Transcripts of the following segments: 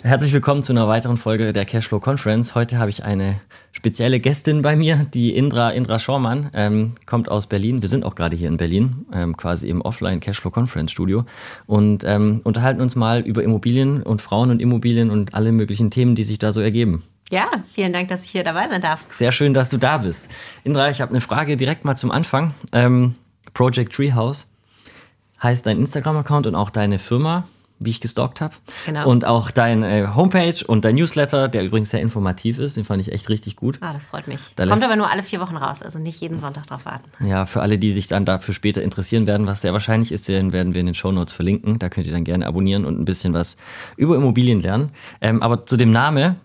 Herzlich willkommen zu einer weiteren Folge der Cashflow Conference. Heute habe ich eine spezielle Gästin bei mir, die Indra, Indra Schormann, ähm, kommt aus Berlin. Wir sind auch gerade hier in Berlin, ähm, quasi im Offline Cashflow Conference Studio und ähm, unterhalten uns mal über Immobilien und Frauen und Immobilien und alle möglichen Themen, die sich da so ergeben. Ja, vielen Dank, dass ich hier dabei sein darf. Sehr schön, dass du da bist. Indra, ich habe eine Frage direkt mal zum Anfang. Ähm, Project Treehouse heißt dein Instagram-Account und auch deine Firma, wie ich gestalkt habe. Genau. Und auch deine äh, Homepage und dein Newsletter, der übrigens sehr informativ ist, den fand ich echt richtig gut. Ah, das freut mich. Da Kommt aber nur alle vier Wochen raus, also nicht jeden Sonntag drauf warten. Ja, für alle, die sich dann dafür später interessieren werden, was sehr wahrscheinlich ist, den werden wir in den Shownotes verlinken. Da könnt ihr dann gerne abonnieren und ein bisschen was über Immobilien lernen. Ähm, aber zu dem Name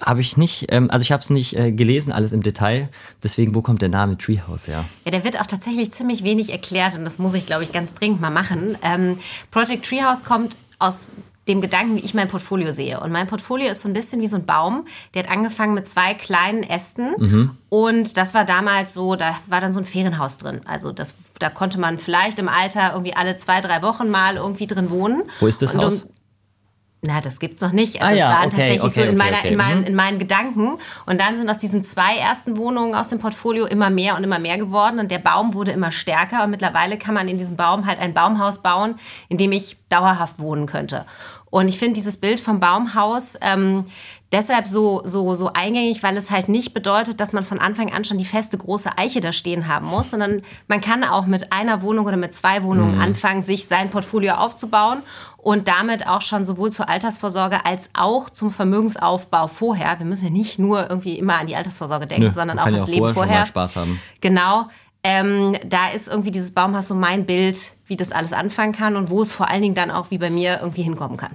habe ich nicht, ähm, also ich habe es nicht äh, gelesen, alles im Detail. Deswegen, wo kommt der Name Treehouse her? Ja, der wird auch tatsächlich ziemlich wenig erklärt und das muss ich, glaube ich, ganz dringend mal machen. Ähm, Project Treehouse kommt aus dem Gedanken, wie ich mein Portfolio sehe. Und mein Portfolio ist so ein bisschen wie so ein Baum. Der hat angefangen mit zwei kleinen Ästen. Und das war damals so, da war dann so ein Ferienhaus drin. Also das, da konnte man vielleicht im Alter irgendwie alle zwei, drei Wochen mal irgendwie drin wohnen. Wo ist das Und Haus? Na, das gibt's noch nicht. Also Ah ja, es waren okay, tatsächlich okay, so in, okay, meiner, okay. in, meinen, Mhm. in meinen Gedanken. Und dann sind aus diesen zwei ersten Wohnungen aus dem Portfolio immer mehr und immer mehr geworden. Und der Baum wurde immer stärker. Und mittlerweile kann man in diesem Baum halt ein Baumhaus bauen, in dem ich dauerhaft wohnen könnte. Und ich finde dieses Bild vom Baumhaus ähm, deshalb so, so, so eingängig, weil es halt nicht bedeutet, dass man von Anfang an schon die feste große Eiche da stehen haben muss, sondern man kann auch mit einer Wohnung oder mit zwei Wohnungen anfangen, sich sein Portfolio aufzubauen und damit auch schon sowohl zur Altersvorsorge als auch zum Vermögensaufbau vorher. Wir müssen ja nicht nur irgendwie immer an die Altersvorsorge denken, Nö, sondern auch kann ja ans Leben vorher schon Spaß haben. Genau. Ähm, da ist irgendwie dieses Baumhaus so mein Bild, wie das alles anfangen kann und wo es vor allen Dingen dann auch wie bei mir irgendwie hinkommen kann.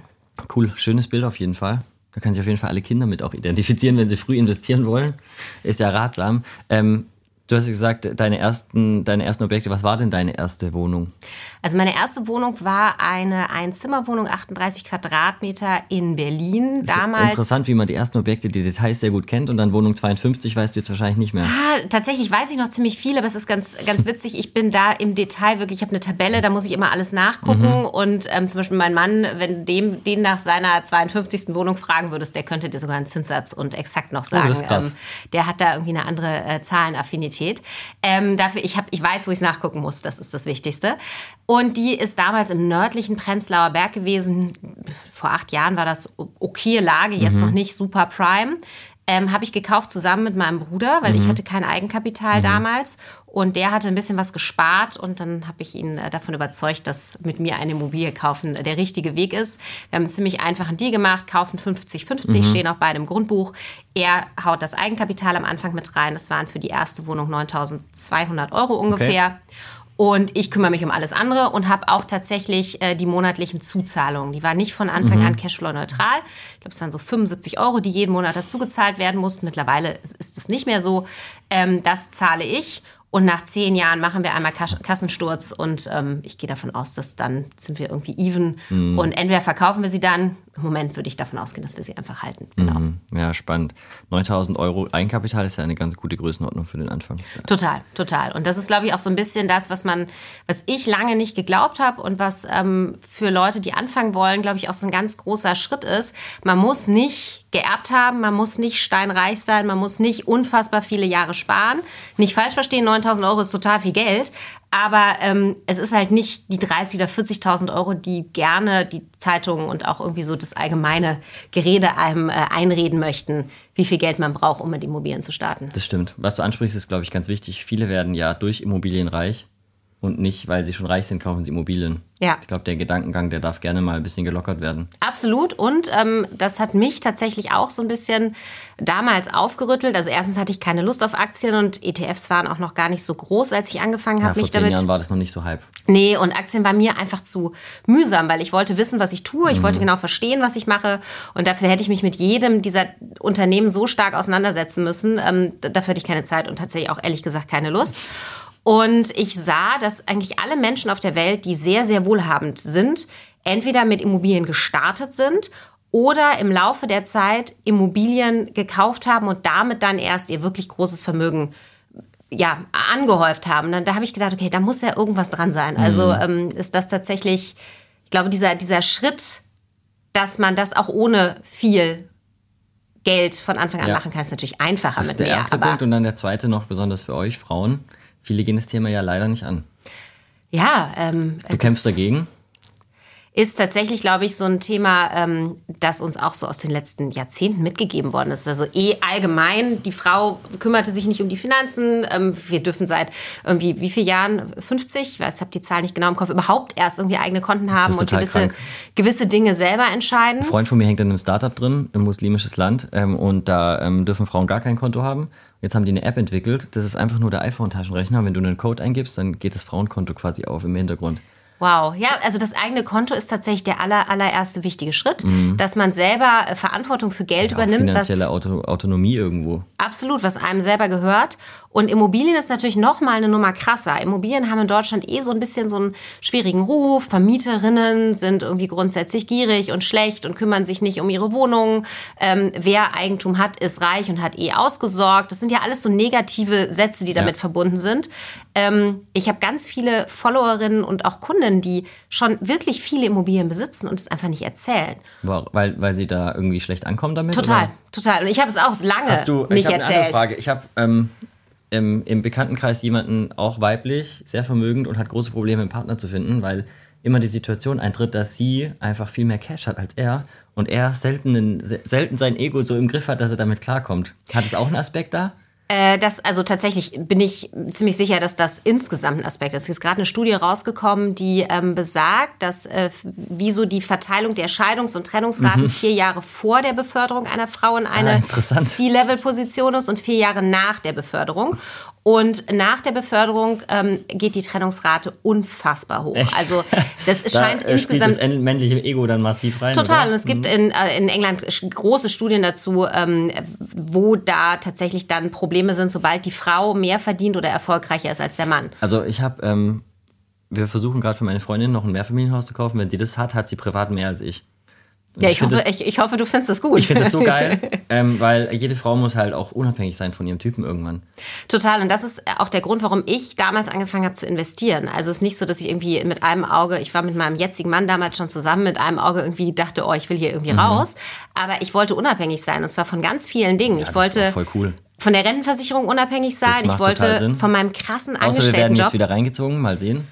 Cool, schönes Bild auf jeden Fall. Da können sich auf jeden Fall alle Kinder mit auch identifizieren, wenn sie früh investieren wollen. Ist ja ratsam. Ähm, du hast gesagt, deine ersten, deine ersten Objekte, was war denn deine erste Wohnung? Also meine erste Wohnung war eine Einzimmerwohnung, 38 Quadratmeter in Berlin. Damals. Interessant, wie man die ersten Objekte, die Details sehr gut kennt und dann Wohnung 52 weißt du jetzt wahrscheinlich nicht mehr. Ah, tatsächlich weiß ich noch ziemlich viel, aber es ist ganz, ganz witzig. Ich bin da im Detail wirklich, ich habe eine Tabelle, da muss ich immer alles nachgucken. Und ähm, zum Beispiel mein Mann, wenn dem den nach seiner 52. Wohnung fragen würdest, der könnte dir sogar einen Zinssatz und exakt noch sagen. Oh, das ist krass. Ähm, der hat da irgendwie eine andere äh, Zahlenaffinität. Ähm, dafür, ich, hab, ich weiß, wo ich es nachgucken muss, das ist das Wichtigste. Und die ist damals im nördlichen Prenzlauer Berg gewesen. Vor acht Jahren war das okay Lage, jetzt noch nicht super prime. Ähm, habe ich gekauft zusammen mit meinem Bruder, weil ich hatte kein Eigenkapital damals und der hatte ein bisschen was gespart und dann habe ich ihn äh, davon überzeugt, dass mit mir eine Immobilie kaufen der richtige Weg ist. Wir haben einen ziemlich einfachen Deal gemacht, kaufen 50-50, stehen auch beide im Grundbuch. Er haut das Eigenkapital am Anfang mit rein. Das waren für die erste Wohnung 9.200 Euro ungefähr. Und ich kümmere mich um alles andere und habe auch tatsächlich äh, die monatlichen Zuzahlungen. Die waren nicht von Anfang an Cashflow-neutral. Ich glaube, es waren so 75 Euro, die jeden Monat dazugezahlt werden mussten. Mittlerweile ist- es nicht mehr so. Ähm, das zahle ich. Und nach zehn Jahren machen wir einmal Kas Kassensturz und ähm, ich gehe davon aus, dass dann sind wir irgendwie even. Und entweder verkaufen wir sie dann. Im Moment würde ich davon ausgehen, dass wir sie einfach halten. Genau. Hm, Ja, spannend. 9000 Euro Eigenkapital ist ja eine ganz gute Größenordnung für den Anfang. Total, total. Und das ist, glaube ich, auch so ein bisschen das, was man, was ich lange nicht geglaubt habe und was ähm, für Leute, die anfangen wollen, glaube ich, auch so ein ganz großer Schritt ist. Man muss nicht geerbt haben, man muss nicht steinreich sein, man muss nicht unfassbar viele Jahre sparen. Nicht falsch verstehen, 9000 Euro ist total viel Geld. Aber ähm, es ist halt nicht die 30.000 oder 40.000 Euro, die gerne die Zeitungen und auch irgendwie so das allgemeine Gerede einem äh, einreden möchten, wie viel Geld man braucht, um mit Immobilien zu starten. Das stimmt. Was du ansprichst, ist, glaube ich, ganz wichtig. Viele werden ja durch Immobilien reich und nicht, weil sie schon reich sind, kaufen sie Immobilien. Ja. Ich glaube, der Gedankengang, der darf gerne mal ein bisschen gelockert werden. Absolut. Und ähm, das hat mich tatsächlich auch so ein bisschen damals aufgerüttelt. Also erstens hatte ich keine Lust auf Aktien und ETFs waren auch noch gar nicht so groß, als ich angefangen Ja, habe, vor mich zehn damit. Jahren war das noch nicht so hype. Nee, und Aktien war mir einfach zu mühsam, weil ich wollte wissen, was ich tue. Ich wollte genau verstehen, was ich mache. Und dafür hätte ich mich mit jedem dieser Unternehmen so stark auseinandersetzen müssen. Ähm, dafür hatte ich keine Zeit und tatsächlich auch ehrlich gesagt keine Lust. Und ich sah, dass eigentlich alle Menschen auf der Welt, die sehr, sehr wohlhabend sind, entweder mit Immobilien gestartet sind oder im Laufe der Zeit Immobilien gekauft haben und damit dann erst ihr wirklich großes Vermögen ja, angehäuft haben. Dann, da habe ich gedacht, okay, da muss ja irgendwas dran sein. Also ähm, ist das tatsächlich, ich glaube, dieser, dieser Schritt, dass man das auch ohne viel Geld von Anfang an Ja. machen kann. Ist natürlich einfacher Das mit ist der mehr. erste Punkt und dann der zweite noch besonders für euch Frauen. Viele gehen das Thema ja leider nicht an. ja, ähm, Du kämpfst dagegen. ist tatsächlich, glaube ich, so ein Thema, ähm, das uns auch so aus den letzten Jahrzehnten mitgegeben worden ist. Also eh allgemein, die Frau kümmerte sich nicht um die Finanzen. Ähm, wir dürfen seit irgendwie wie vielen Jahren, 50, ich weiß, ich habe die Zahl nicht genau im Kopf, überhaupt erst irgendwie eigene Konten haben und gewisse, krank. gewisse Dinge selber entscheiden. Ein Freund von mir hängt in einem Startup drin, im muslimisches Land, ähm, und da ähm, dürfen Frauen gar kein Konto haben. Jetzt haben die eine App entwickelt, das ist einfach nur der iPhone-Taschenrechner. Wenn du einen Code eingibst, dann geht das Frauenkonto quasi auf im Hintergrund. Wow, ja, also das eigene Konto ist tatsächlich der aller, allererste wichtige Schritt, dass man selber äh, Verantwortung für Geld Mhm. Auch übernimmt, finanzielle Auto Autonomie irgendwo. Absolut, was einem selber gehört. Und Immobilien ist natürlich noch mal eine Nummer krasser. Immobilien haben in Deutschland eh so ein bisschen so einen schwierigen Ruf. Vermieterinnen sind irgendwie grundsätzlich gierig und schlecht und kümmern sich nicht um ihre Wohnungen. Ähm, wer Eigentum hat, ist reich und hat eh ausgesorgt. Das sind ja alles so negative Sätze, die damit Ja. verbunden sind. Ähm, ich habe ganz viele Followerinnen und auch Kunden, die schon wirklich viele Immobilien besitzen und es einfach nicht erzählen. Weil, weil sie da irgendwie schlecht ankommen damit? Total, Oder? total. Und ich habe es auch lange Hast du, nicht ich habe eine erzählt. andere Frage. Ich habe ähm, im, im Bekanntenkreis jemanden, auch weiblich, sehr vermögend und hat große Probleme, einen Partner zu finden, weil immer die Situation eintritt, dass sie einfach viel mehr Cash hat als er und er selten, selten sein Ego so im Griff hat, dass er damit klarkommt. Hat es auch einen Aspekt da? Äh, das, also tatsächlich bin ich ziemlich sicher, dass das insgesamt ein Aspekt ist. Es ist gerade eine Studie rausgekommen, die ähm, besagt, dass äh, wie so die Verteilung der Scheidungs- und Trennungsraten vier Jahre vor der Beförderung einer Frau in Mhm. Ah, eine interessant. C-Level-Position ist und vier Jahre nach der Beförderung. Und nach der Beförderung ähm, geht die Trennungsrate unfassbar hoch. Echt? Also das Da scheint äh, insgesamt das männliche Ego dann massiv rein. Total. Und Oder? es gibt in, äh, in England große Studien dazu, ähm, wo da tatsächlich dann Probleme sind, sobald die Frau mehr verdient oder erfolgreicher ist als der Mann. Also ich habe, ähm, wir versuchen gerade für meine Freundin noch ein Mehrfamilienhaus zu kaufen. Wenn sie das hat, hat sie privat mehr als ich. Ja, ich, find hoffe, das- ich, ich hoffe, du findest das gut. Ich finde das so geil, ähm, weil jede Frau muss halt auch unabhängig sein von ihrem Typen irgendwann. Total. Und das ist auch der Grund, warum ich damals angefangen habe zu investieren. Also es ist nicht so, dass ich irgendwie mit einem Auge, ich war mit meinem jetzigen Mann damals schon zusammen, mit einem Auge irgendwie dachte, oh, ich will hier Mhm. irgendwie raus. Aber ich wollte unabhängig sein und zwar von ganz vielen Dingen. ich das ist wollte voll cool. von der Rentenversicherung unabhängig sein. Ich wollte von meinem krassen Außer wir werden Angestelltenjob. jetzt wieder reingezogen, mal sehen.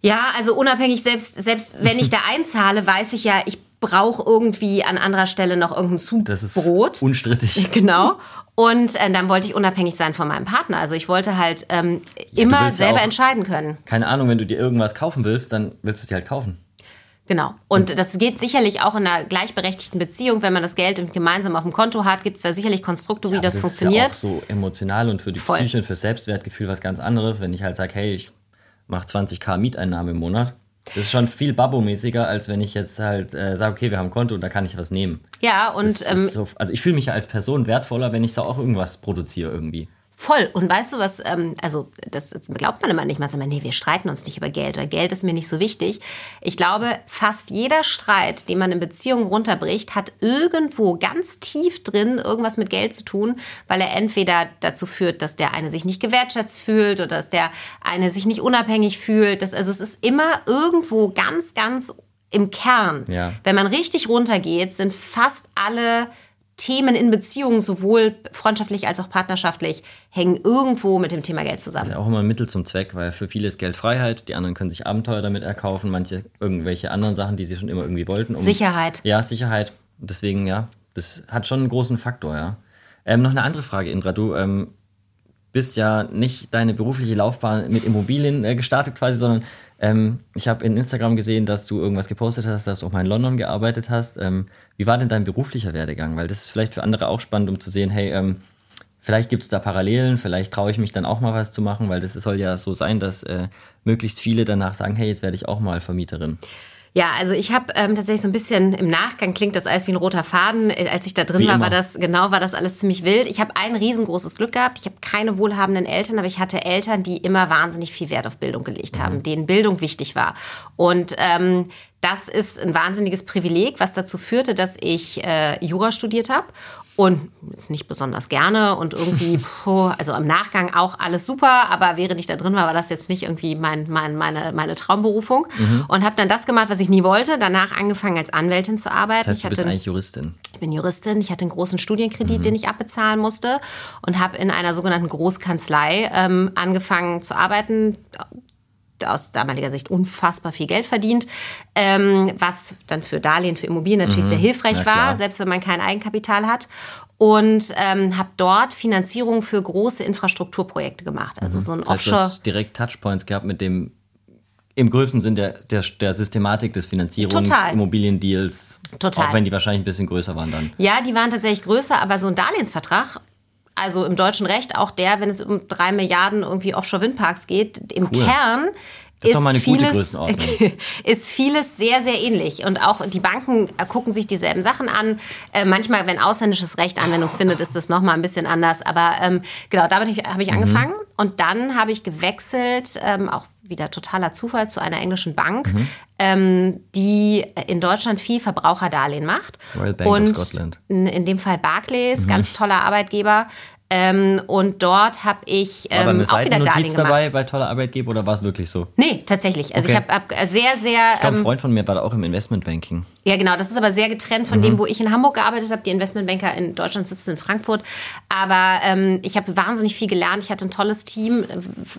Ja, also unabhängig, selbst, selbst wenn ich da einzahle, weiß ich ja, ich brauche irgendwie an anderer Stelle noch irgendein Das ist Zubrot. unstrittig. Genau. Und äh, dann wollte ich unabhängig sein von meinem Partner. Also ich wollte halt ähm, immer ja selber auch- entscheiden können. Keine Ahnung, wenn du dir irgendwas kaufen willst, dann willst du es dir halt kaufen. Genau. Und das geht sicherlich auch in einer gleichberechtigten Beziehung, wenn man das Geld gemeinsam auf dem Konto hat, gibt es da sicherlich Konstrukte, wie Aber das, Ist funktioniert. ja auch so emotional und für die Voll. Psyche und für Selbstwertgefühl was ganz anderes, wenn ich halt sage, hey, ich mache 20k Mieteinnahme im Monat. Das ist schon viel Babbo-mäßiger, als wenn ich jetzt halt äh, sage, okay, wir haben ein Konto und da kann ich was nehmen. ja, und Das ähm, so, also ich fühle mich ja als Person wertvoller, wenn ich so auch irgendwas produziere irgendwie. Voll. Und weißt du was, ähm, also das, das glaubt man immer nicht. Man sagt immer, nee, wir streiten uns nicht über Geld, weil Geld ist mir nicht so wichtig. Ich glaube, fast jeder Streit, den man in Beziehungen runterbricht, hat irgendwo ganz tief drin irgendwas mit Geld zu tun, weil er entweder dazu führt, dass der eine sich nicht gewertschätzt fühlt oder dass der eine sich nicht unabhängig fühlt. Das, also es ist immer irgendwo ganz, ganz im Kern. Ja. Wenn man richtig runtergeht, sind fast alle Themen in Beziehungen, sowohl freundschaftlich als auch partnerschaftlich, hängen irgendwo mit dem Thema Geld zusammen. Ja, auch immer ein Mittel zum Zweck, weil für viele ist Geld Freiheit, die anderen können sich Abenteuer damit erkaufen, manche irgendwelche anderen Sachen, die sie schon immer irgendwie wollten. Um, Sicherheit. Ja, Sicherheit. Deswegen, ja, das hat schon einen großen Faktor, ja. Ähm, noch eine andere Frage, Indra. Du ähm, bist ja nicht deine berufliche Laufbahn mit Immobilien äh, gestartet quasi, sondern ähm, ich habe in Instagram gesehen, dass du irgendwas gepostet hast, dass du auch mal in London gearbeitet hast. Ähm, wie war denn dein beruflicher Werdegang? Weil das ist vielleicht für andere auch spannend, um zu sehen, hey, ähm, vielleicht gibt es da Parallelen, vielleicht traue ich mich dann auch mal was zu machen, weil das soll ja so sein, dass äh, möglichst viele danach sagen, hey, jetzt werde ich auch mal Vermieterin. Ja, also ich habe ähm, tatsächlich so ein bisschen im Nachgang klingt das alles wie ein roter Faden. Äh, Als ich da drin Wie war, immer. war das genau, war das alles ziemlich wild. Ich habe ein riesengroßes Glück gehabt. Ich habe keine wohlhabenden Eltern, aber ich hatte Eltern, die immer wahnsinnig viel Wert auf Bildung gelegt haben, denen Bildung wichtig war. Und ähm, Das ist ein wahnsinniges Privileg, was dazu führte, dass ich äh, Jura studiert habe und jetzt nicht besonders gerne und irgendwie, puh, also im Nachgang auch alles super, aber während ich da drin war, war das jetzt nicht irgendwie mein, mein, meine, meine Traumberufung. Mhm. Und habe dann das gemacht, was ich nie wollte. Danach angefangen als Anwältin zu arbeiten. Das heißt, du bist eigentlich Juristin. Ich bin Juristin. Ich hatte einen großen Studienkredit, mhm. den ich abbezahlen musste und habe in einer sogenannten Großkanzlei ähm, angefangen zu arbeiten aus damaliger Sicht unfassbar viel Geld verdient, ähm, was dann für Darlehen, für Immobilien natürlich mhm. sehr hilfreich war, selbst wenn man kein Eigenkapital hat. Und ähm, habe dort Finanzierung für große Infrastrukturprojekte gemacht. Also mhm. so ein das heißt, Offshore. Du hast direkt Touchpoints gehabt mit dem im größten Sinn der, der, der Systematik des Finanzierungs, Total. Immobiliendeals. Total. Auch wenn die wahrscheinlich ein bisschen größer waren dann. Ja, die waren tatsächlich größer, aber so ein Darlehensvertrag also im deutschen Recht auch der, wenn es um drei Milliarden irgendwie Offshore-Windparks geht, im cool. Kern das ist, ist vieles, ist vieles sehr, sehr ähnlich. Und auch die Banken gucken sich dieselben Sachen an. Äh, manchmal, wenn ausländisches Recht Anwendung findet, ist das nochmal ein bisschen anders. Aber ähm, genau, damit habe ich mhm. angefangen. Und dann habe ich gewechselt, ähm, auch wieder totaler Zufall, zu einer englischen Bank, mhm. ähm, die in Deutschland viel Verbraucherdarlehen macht. Royal Bank Und of Scotland. In, in dem Fall Barclays, mhm. ganz toller Arbeitgeber. Ähm, und dort habe ich ähm, war da eine auch wieder Darlehen gemacht. dabei bei toller Arbeitgeber oder war es wirklich so? Nee, tatsächlich. Also okay. ich habe hab sehr, sehr. Ich glaube, ein ähm, Freund von mir war da auch im Investmentbanking. Ja, genau. Das ist aber sehr getrennt von mhm. dem, wo ich in Hamburg gearbeitet habe. Die Investmentbanker in Deutschland sitzen in Frankfurt. Aber ähm, ich habe wahnsinnig viel gelernt. Ich hatte ein tolles Team,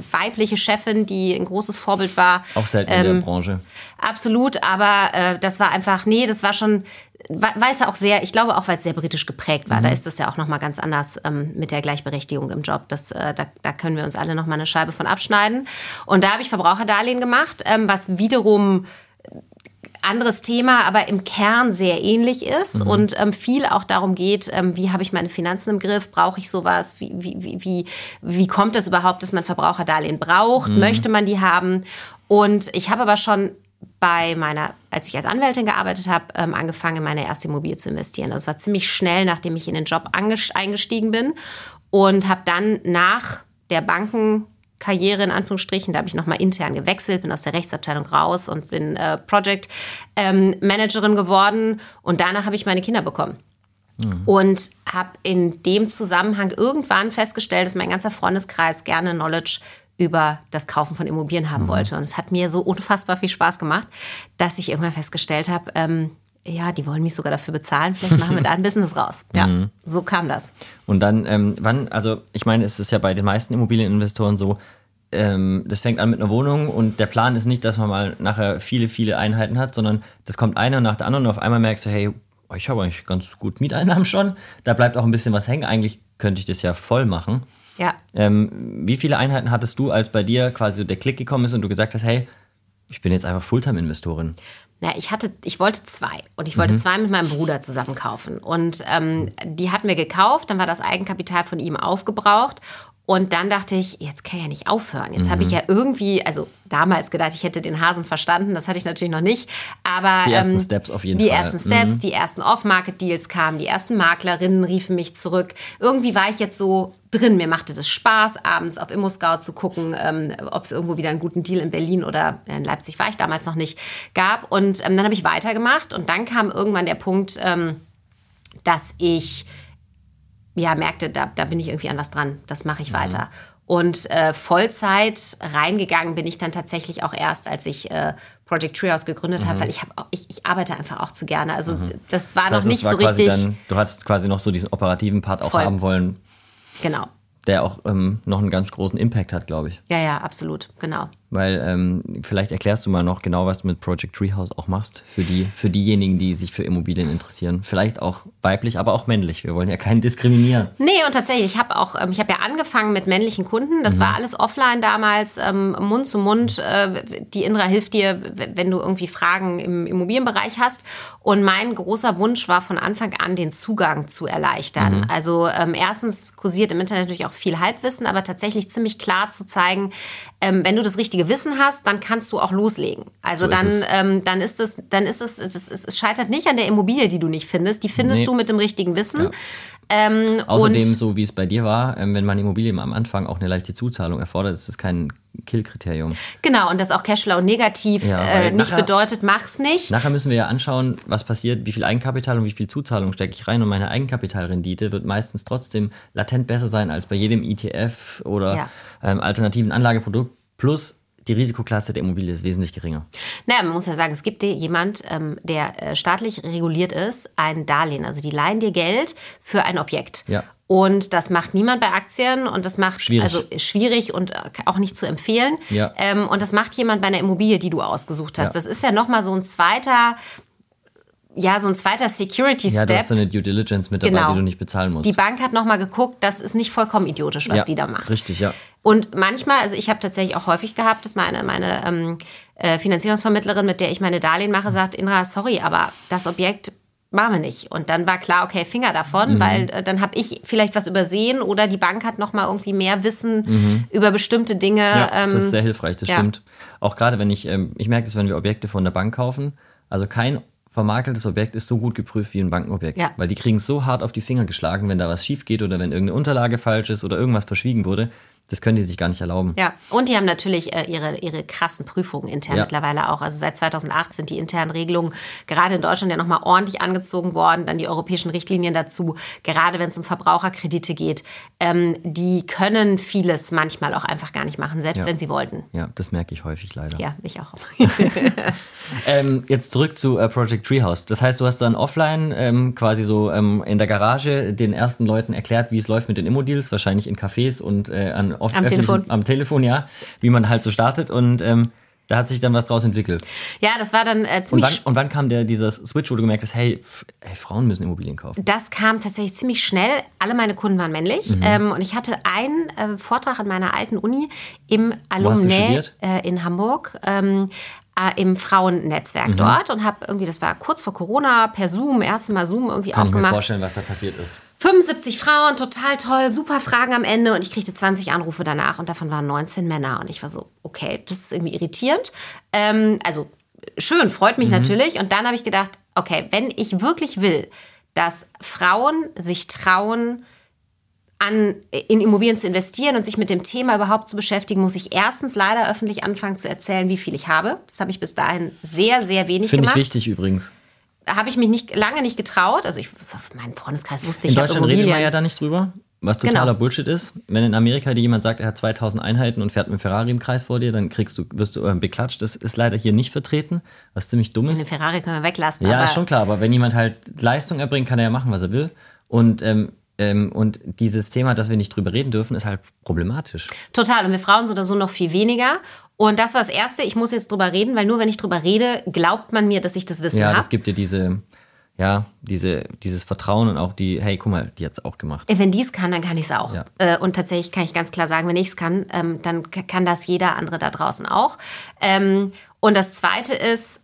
weibliche Chefin, die ein großes Vorbild war. Auch selten in der ähm, Branche. Absolut. Aber äh, das war einfach, nee, das war schon weil es auch sehr, ich glaube auch, weil es sehr britisch geprägt war. Mhm. Da ist es ja auch nochmal ganz anders ähm, mit der Gleichberechtigung im Job. Das, äh, da, da können wir uns alle nochmal eine Scheibe von abschneiden. Und da habe ich Verbraucherdarlehen gemacht, ähm, was wiederum anderes Thema, aber im Kern sehr ähnlich ist mhm. und ähm, viel auch darum geht, ähm, wie habe ich meine Finanzen im Griff, brauche ich sowas, wie, wie, wie, wie kommt es überhaupt, dass man Verbraucherdarlehen braucht, mhm. möchte man die haben? Und ich habe aber schon bei meiner, als ich als Anwältin gearbeitet habe, ähm, angefangen, in meine erste Immobilie zu investieren. Das war ziemlich schnell, nachdem ich in den Job eingestiegen bin und habe dann nach der Bankenkarriere in Anführungsstrichen, da habe ich nochmal intern gewechselt, bin aus der Rechtsabteilung raus und bin äh, Project ähm, Managerin geworden und danach habe ich meine Kinder bekommen. Mhm. Und habe in dem Zusammenhang irgendwann festgestellt, dass mein ganzer Freundeskreis gerne Knowledge über das Kaufen von Immobilien haben mhm. wollte. Und es hat mir so unfassbar viel Spaß gemacht, dass ich irgendwann festgestellt habe, ähm, ja, die wollen mich sogar dafür bezahlen, vielleicht machen wir da ein Business raus. Ja, mhm. so kam das. Und dann, ähm, wann, also ich meine, es ist ja bei den meisten Immobilieninvestoren so, ähm, das fängt an mit einer Wohnung und der Plan ist nicht, dass man mal nachher viele, viele Einheiten hat, sondern das kommt einer nach der anderen und auf einmal merkst du, hey, ich habe eigentlich ganz gut Mieteinnahmen schon, da bleibt auch ein bisschen was hängen, eigentlich könnte ich das ja voll machen. Ja. Ähm, wie viele Einheiten hattest du, als bei dir quasi der Klick gekommen ist und du gesagt hast, hey, ich bin jetzt einfach Fulltime-Investorin? Ja, ich hatte, ich wollte zwei und ich wollte mhm. zwei mit meinem Bruder zusammen kaufen und ähm, die hatten wir gekauft, dann war das Eigenkapital von ihm aufgebraucht und dann dachte ich, jetzt kann ich ja nicht aufhören. Jetzt mhm. habe ich ja irgendwie, also damals gedacht, ich hätte den Hasen verstanden. Das hatte ich natürlich noch nicht. Aber die ersten ähm, Steps auf jeden die Fall. Die ersten Steps, mhm. die ersten Off-Market-Deals kamen, die ersten Maklerinnen riefen mich zurück. Irgendwie war ich jetzt so drin. Mir machte das Spaß, abends auf ImmoScout zu gucken, ähm, ob es irgendwo wieder einen guten Deal in Berlin oder in Leipzig war ich damals noch nicht gab. Und ähm, dann habe ich weitergemacht und dann kam irgendwann der Punkt, ähm, dass ich ja, merkte, da, da bin ich irgendwie an was dran, das mache ich mhm. weiter. Und äh, Vollzeit reingegangen bin ich dann tatsächlich auch erst, als ich äh, Project Treehouse gegründet mhm. habe, weil ich, hab, ich, ich arbeite einfach auch zu gerne. Also mhm. das war das heißt, noch nicht war so richtig. Dann, du hast quasi noch so diesen operativen Part auch Voll. haben wollen. Genau. Der auch ähm, noch einen ganz großen Impact hat, glaube ich. Ja, ja, absolut, genau. Weil ähm, vielleicht erklärst du mal noch genau, was du mit Project Treehouse auch machst für die für diejenigen, die sich für Immobilien interessieren. Vielleicht auch weiblich, aber auch männlich. Wir wollen ja keinen diskriminieren. Nee, und tatsächlich, ich habe auch, ähm, ich habe ja angefangen mit männlichen Kunden. Das mhm. war alles offline damals, ähm, Mund zu Mund. Äh, die Indra hilft dir, wenn du irgendwie Fragen im Immobilienbereich hast. Und mein großer Wunsch war von Anfang an, den Zugang zu erleichtern. Mhm. Also ähm, erstens kursiert im Internet natürlich auch viel Halbwissen, aber tatsächlich ziemlich klar zu zeigen, ähm, wenn du das richtige richtige Wissen hast, dann kannst du auch loslegen. Also So dann, es. ähm, dann ist es, dann ist es, das ist, es scheitert nicht an der Immobilie, die du nicht findest. Die findest Nee. du mit dem richtigen Wissen. Ja. Ähm, Außerdem, so wie es bei dir war, ähm, wenn man Immobilien am Anfang auch eine leichte Zuzahlung erfordert, ist das kein Kill-Kriterium. genau, und dass auch Cashflow negativ Ja, äh, nicht nachher- bedeutet, mach's nicht. Nachher müssen wir ja anschauen, was passiert, wie viel Eigenkapital und wie viel Zuzahlung stecke ich rein und meine Eigenkapitalrendite wird meistens trotzdem latent besser sein als bei jedem ETF oder Ja. ähm, alternativen Anlageprodukt. Plus die Risikoklasse der Immobilie ist wesentlich geringer. Naja, man muss ja sagen, es gibt dir jemand, ähm, der äh, staatlich reguliert ist, ein Darlehen. Also die leihen dir Geld für ein Objekt. Ja. Und das macht niemand bei Aktien und das macht Schwierig. also schwierig und äh, auch nicht zu empfehlen. Ja. Ähm, und das macht jemand bei einer Immobilie, die du ausgesucht hast. Ja. Das ist ja nochmal so ein zweiter, ja, so ein zweiter Ja, du Security-Step. hast so eine Due Diligence mit dabei, Genau. die du nicht bezahlen musst. die Bank hat nochmal geguckt, das ist nicht vollkommen idiotisch, was ja, die da macht. Richtig, ja. Und manchmal, also ich habe tatsächlich auch häufig gehabt, dass meine, meine ähm, äh, Finanzierungsvermittlerin, mit der ich meine Darlehen mache, sagt, Inra, sorry, aber das Objekt machen wir nicht. Und dann war klar, okay, Finger Mhm. davon, weil äh, dann habe ich vielleicht was übersehen oder die Bank hat noch mal irgendwie mehr Wissen über bestimmte Dinge. Mhm. Ja, ähm, das ist sehr hilfreich, das ja. stimmt. Auch gerade wenn ich, ähm, ich merke das, wenn wir Objekte von der Bank kaufen, also kein vermakeltes Objekt ist so gut geprüft wie ein Bankenobjekt. Ja. Weil die kriegen es so hart auf die Finger geschlagen, wenn da was schief geht oder wenn irgendeine Unterlage falsch ist oder irgendwas verschwiegen wurde. Das können die sich gar nicht erlauben. Ja, und die haben natürlich äh, ihre, ihre krassen Prüfungen intern Ja. mittlerweile auch. Also seit 2008 sind die internen Regelungen gerade in Deutschland ja nochmal ordentlich angezogen worden. Dann die europäischen Richtlinien dazu, gerade wenn es um Verbraucherkredite geht. Ähm, die können vieles manchmal auch einfach gar nicht machen, selbst Ja. wenn sie wollten. Ja, das merke ich häufig leider. Ja, ich auch. Ähm, jetzt zurück zu äh, Project Treehouse. Das heißt, du hast dann offline ähm, quasi so ähm, in der Garage den ersten Leuten erklärt, wie es läuft mit den Immo-Deals, wahrscheinlich in Cafés und äh, an oft Am öffentlichen- Telefon. Am Telefon, ja, wie man halt so startet und ähm, da hat sich dann was draus entwickelt. ja, das war dann äh, Und ziemlich wann, und wann kam der, dieser Switch, wo du gemerkt hast, hey, hey Frauen müssen Immobilien kaufen? Das kam tatsächlich ziemlich schnell. Alle meine Kunden waren männlich. Mhm. Ähm, und ich hatte einen äh, Vortrag an meiner alten Uni im Alumni äh, in Hamburg. Ähm, äh, im Frauennetzwerk Mhm. dort und habe irgendwie, das war kurz vor Corona, per Zoom, erstes Mal Zoom irgendwie Kann ich mir aufgemacht. vorstellen, was da passiert ist. 75 Frauen, total toll, super Fragen am Ende und ich kriegte 20 Anrufe danach und davon waren 19 Männer und ich war so, okay, das ist irgendwie irritierend. Ähm, also schön, freut Mhm. mich natürlich und dann habe ich gedacht, okay, wenn ich wirklich will, dass Frauen sich trauen, an, in Immobilien zu investieren und sich mit dem Thema überhaupt zu beschäftigen, muss ich erstens leider öffentlich anfangen zu erzählen, wie viel ich habe. Das habe ich bis dahin sehr, sehr wenig Finde ich gemacht. wichtig übrigens. Habe ich mich nicht, lange nicht getraut. Also ich, mein Freundeskreis wusste, ich In Deutschland redet Immobilien. man ja da nicht drüber, was totaler Genau. Bullshit ist. Wenn in Amerika dir jemand sagt, er hat 2000 Einheiten und fährt mit Ferrari im Kreis vor dir, dann kriegst du, wirst du äh, beklatscht. Das ist leider hier nicht vertreten, was ziemlich dumm ist. Den Ferrari können wir weglassen. Ja, ist schon klar, aber wenn jemand halt Leistung erbringt, kann er ja machen, was er will. Und, ähm, ähm, und dieses Thema, dass wir nicht drüber reden dürfen, ist halt problematisch. Total. Und wir Frauen so oder so noch viel weniger. Und das war das Erste. Ich muss jetzt drüber reden, weil nur wenn ich drüber rede, glaubt man mir, dass ich das Wissen Ja, habe. das gibt dir diese, ja, diese, dieses Vertrauen und auch die, hey, guck mal, die hat's auch gemacht. Wenn die es kann, dann kann ich es auch. Ja. Äh, Und tatsächlich kann ich ganz klar sagen, wenn ich es kann, ähm, dann kann das jeder andere da draußen auch. Ähm, Und das Zweite ist,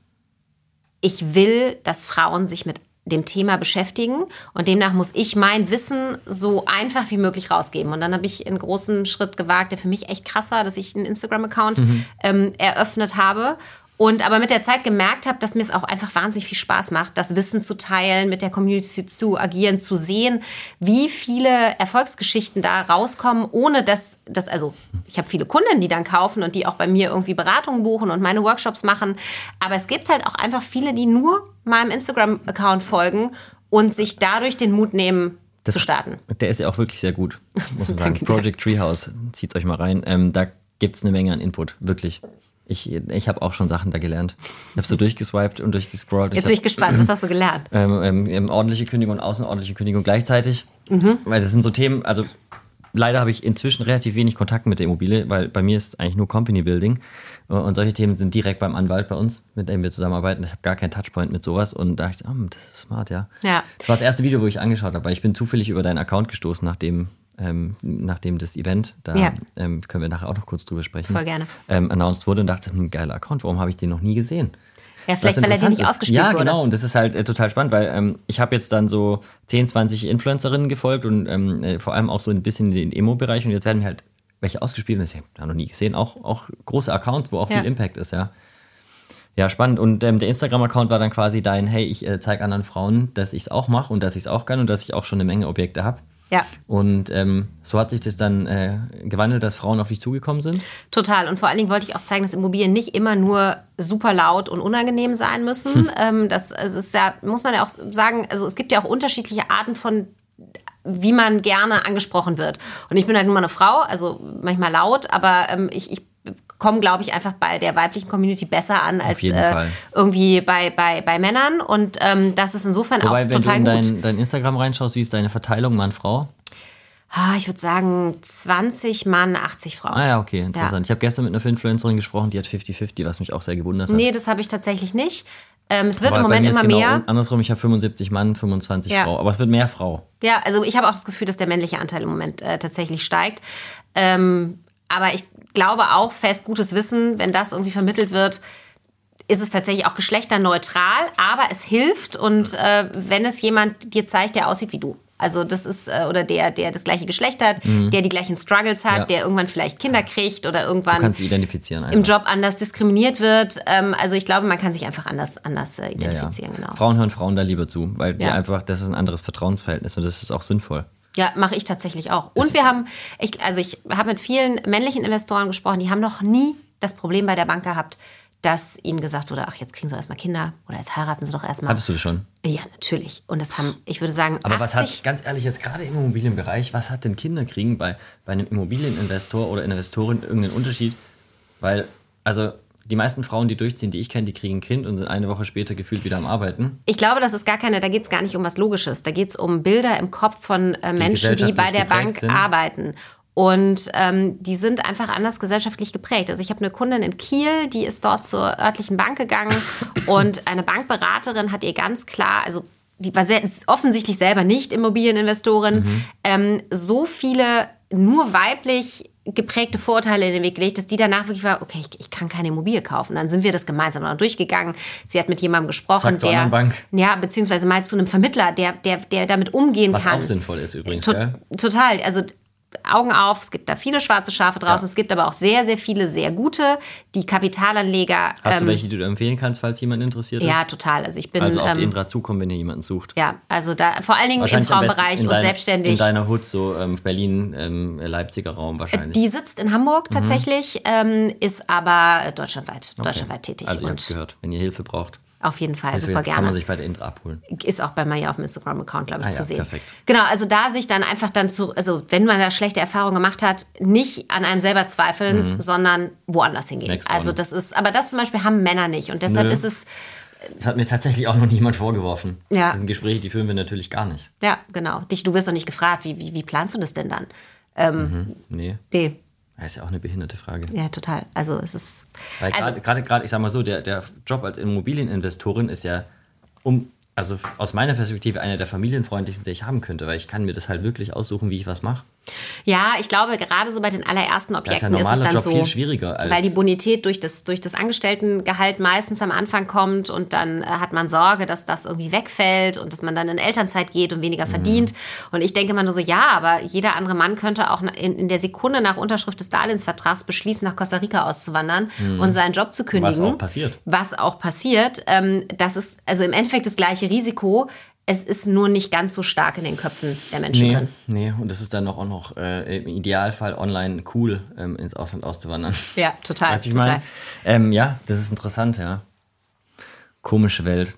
ich will, dass Frauen sich mit dem Thema beschäftigen und demnach muss ich mein Wissen so einfach wie möglich rausgeben. Und dann habe ich einen großen Schritt gewagt, der für mich echt krass war, dass ich einen Instagram-Account ähm, eröffnet habe und aber mit der Zeit gemerkt habe, dass mir es auch einfach wahnsinnig viel Spaß macht, das Wissen zu teilen, mit der Community zu agieren, zu sehen, wie viele Erfolgsgeschichten da rauskommen, ohne dass das, also ich habe viele Kunden, die dann kaufen und die auch bei mir irgendwie Beratungen buchen und meine Workshops machen. Aber es gibt halt auch einfach viele, die nur meinem Instagram-Account folgen und sich dadurch den Mut nehmen, zu starten. Der ist ja auch wirklich sehr gut, muss man sagen. Project Treehouse, zieht's euch mal rein. Ähm, da gibt's eine Menge an Input, wirklich. Ich, ich habe auch schon Sachen da gelernt. Ich habe so durchgeswiped und durchgescrollt. Jetzt bin ich gespannt, was hast du gelernt? ähm, ähm, ähm, ordentliche Kündigung und außerordentliche Kündigung gleichzeitig. Weil das sind so Themen, also leider habe ich inzwischen relativ wenig Kontakt mit der Immobilie, weil bei mir ist eigentlich nur Company Building. Und solche Themen sind direkt beim Anwalt bei uns, mit dem wir zusammenarbeiten. Ich habe gar keinen Touchpoint mit sowas und da dachte ich, oh, das ist smart, ja. Ja. Das war das erste Video, wo ich angeschaut habe, weil ich bin zufällig über deinen Account gestoßen, nachdem, ähm, nachdem das Event, da Ja. ähm, können wir nachher auch noch kurz drüber sprechen, Voll gerne. ähm, announced wurde und dachte, hm, geiler Account, warum habe ich den noch nie gesehen? Ja, vielleicht, weil er dir interessant nicht ausgespielt Ja, wurde. genau. Und das ist halt äh, total spannend, weil ähm, ich habe jetzt dann so 10, 20 Influencerinnen gefolgt und ähm, äh, vor allem auch so ein bisschen in den Emo-Bereich. Und jetzt werden mir halt welche ausgespielt sind. Ich habe noch nie gesehen. Auch, auch große Accounts, wo auch Ja. viel Impact ist, ja. Ja, spannend. Und ähm, der Instagram-Account war dann quasi dein, hey, ich äh, zeige anderen Frauen, dass ich es auch mache und dass ich es auch kann und dass ich auch schon eine Menge Objekte habe. Ja, Und ähm, so hat sich das dann äh, gewandelt, dass Frauen auf dich zugekommen sind. total. Und vor allen Dingen wollte ich auch zeigen, dass Immobilien nicht immer nur super laut und unangenehm sein müssen. Ähm, das also ist ja, muss man ja auch sagen, also es gibt ja auch unterschiedliche Arten von wie man gerne angesprochen wird. Und ich bin halt nur mal eine Frau, also manchmal laut, aber ähm, ich, ich komme, glaube ich, einfach bei der weiblichen Community besser an als äh, irgendwie bei, bei, bei Männern. Und ähm, das ist insofern Wobei, auch wenn du total in gut. dein, dein Instagram reinschaust, wie ist deine Verteilung Mann-Frau? Ich würde sagen 20 Mann, 80 Frauen. Ah ja, okay, interessant. Ich habe gestern mit einer Influencerin gesprochen, die hat 50-50, was mich auch sehr gewundert hat. Nee, das habe ich tatsächlich nicht. Ähm, es wird Aber im Moment immer genau mehr. andersrum, ich habe 75 Mann, 25 Ja. Frau. Aber es wird mehr Frau. Ja, also ich habe auch das Gefühl, dass der männliche Anteil im Moment äh, tatsächlich steigt. Ähm, aber ich glaube auch fest, gutes Wissen, wenn das irgendwie vermittelt wird, ist es tatsächlich auch geschlechterneutral, aber es hilft und äh, wenn es jemand dir zeigt, der aussieht wie du. Also das ist, äh, oder der, der das gleiche Geschlecht hat, der die gleichen Struggles hat, Mhm. Ja. der irgendwann vielleicht Kinder kriegt oder irgendwann identifizieren. im. Job anders diskriminiert wird. Ähm, also ich glaube, man kann sich einfach anders, anders äh, Ja, ja. identifizieren, genau. Frauen hören Frauen da lieber zu, weil die einfach, das ist ein anderes Vertrauensverhältnis und das ist auch sinnvoll. Ja, mache ich tatsächlich auch. Und wir haben, ich, also ich habe mit vielen männlichen Investoren gesprochen, die haben noch nie das Problem bei der Bank gehabt, dass ihnen gesagt wurde, ach, jetzt kriegen sie erstmal Kinder oder jetzt heiraten sie doch erstmal. Hattest du das schon? Ja, natürlich. Und das haben, ich würde sagen, Aber 80, was hat, ganz ehrlich, jetzt gerade im Immobilienbereich, was hat denn Kinderkriegen bei, bei einem Immobilieninvestor oder Investorin irgendeinen Unterschied? Weil, also die meisten Frauen, die durchziehen, die ich kenne, die kriegen ein Kind und sind eine Woche später gefühlt wieder am Arbeiten. Ich glaube, das ist gar keine, da geht es gar nicht um was Logisches. Da geht es um Bilder im Kopf von äh, Menschen, die gesellschaftlich bei der Bank sind. arbeiten. Und ähm, die sind einfach anders gesellschaftlich geprägt. Also ich habe eine Kundin in Kiel, die ist dort zur örtlichen Bank gegangen und eine Bankberaterin hat ihr ganz klar, also die war sehr, offensichtlich selber nicht Immobilieninvestorin, Mhm. ähm, so viele nur weiblich geprägte Vorurteile in den Weg gelegt, dass die danach wirklich war, okay, ich, ich kann keine Immobilie kaufen. Dann sind wir das gemeinsam noch durchgegangen. Sie hat mit jemandem gesprochen, Zack, der Bank. ja, beziehungsweise mal zu einem Vermittler, der, der, der damit umgehen Was kann. auch sinnvoll ist übrigens, To gell? total. Also Augen auf, es gibt da viele schwarze Schafe draußen, Ja. es gibt aber auch sehr, sehr viele sehr gute, die Kapitalanleger. Hast du ähm, welche, die du empfehlen kannst, falls jemand interessiert ja, ist? total. Also ich bin Also auf ähm, Indra zukommen, wenn ihr jemanden sucht. ja, also da vor allen Dingen im Frauenbereich und dein- selbstständig. In deiner Hut, so ähm, Berlin, ähm, Leipziger Raum wahrscheinlich. Die sitzt in Hamburg tatsächlich, ähm, ist aber deutschlandweit, deutschlandweit tätig. also ihr habt gehört, wenn ihr Hilfe braucht. Auf jeden Fall, Hilfe super kann man gerne. sich bei der Indra abholen. Ist auch bei mir auf dem Instagram-Account, glaube ich, Ah zu ja, sehen. perfekt. Genau, also da sich dann einfach dann zu, also wenn man da schlechte Erfahrungen gemacht hat, nicht an einem selber zweifeln, sondern woanders hingehen. Mhm. Next also das ist, aber das zum Beispiel haben Männer nicht. Und deshalb Nö. ist es, Das hat mir tatsächlich auch noch niemand vorgeworfen. Ja. Das sind Gespräche, die führen wir natürlich gar nicht. ja, genau. Dich, du wirst doch nicht gefragt, wie, wie, wie planst du das denn dann? Nee, Nee, das ist ja auch eine behinderte Frage. ja, total. Also es ist. Weil also, gerade, gerade, ich sag mal so, der, der Job als Immobilieninvestorin ist ja, um, also aus meiner Perspektive, einer der familienfreundlichsten, die ich haben könnte, weil ich kann mir das halt wirklich aussuchen, wie ich was mache. Ja, ich glaube, gerade so bei den allerersten Da ist ja Objekten ist, es dann Job so. viel schwieriger als. weil die Bonität durch das, durch das Angestelltengehalt meistens am Anfang kommt und dann äh, hat man Sorge, dass das irgendwie wegfällt und dass man dann in Elternzeit geht und weniger Mhm. verdient. Und ich denke immer nur so, ja, aber jeder andere Mann könnte auch in, in der Sekunde nach Unterschrift des Darlehensvertrags beschließen, nach Costa Rica auszuwandern und seinen Job zu kündigen. Mhm. auch passiert. Was auch passiert. Ähm, das ist also im Endeffekt das gleiche Risiko. Es ist nur nicht ganz so stark in den Köpfen der Menschen Nee, drin. nee, und das ist dann auch noch äh, im Idealfall online cool, ähm, ins Ausland auszuwandern. Ja, total. Weißt du, ich total. Ähm, ja, das ist interessant, ja. Komische Welt.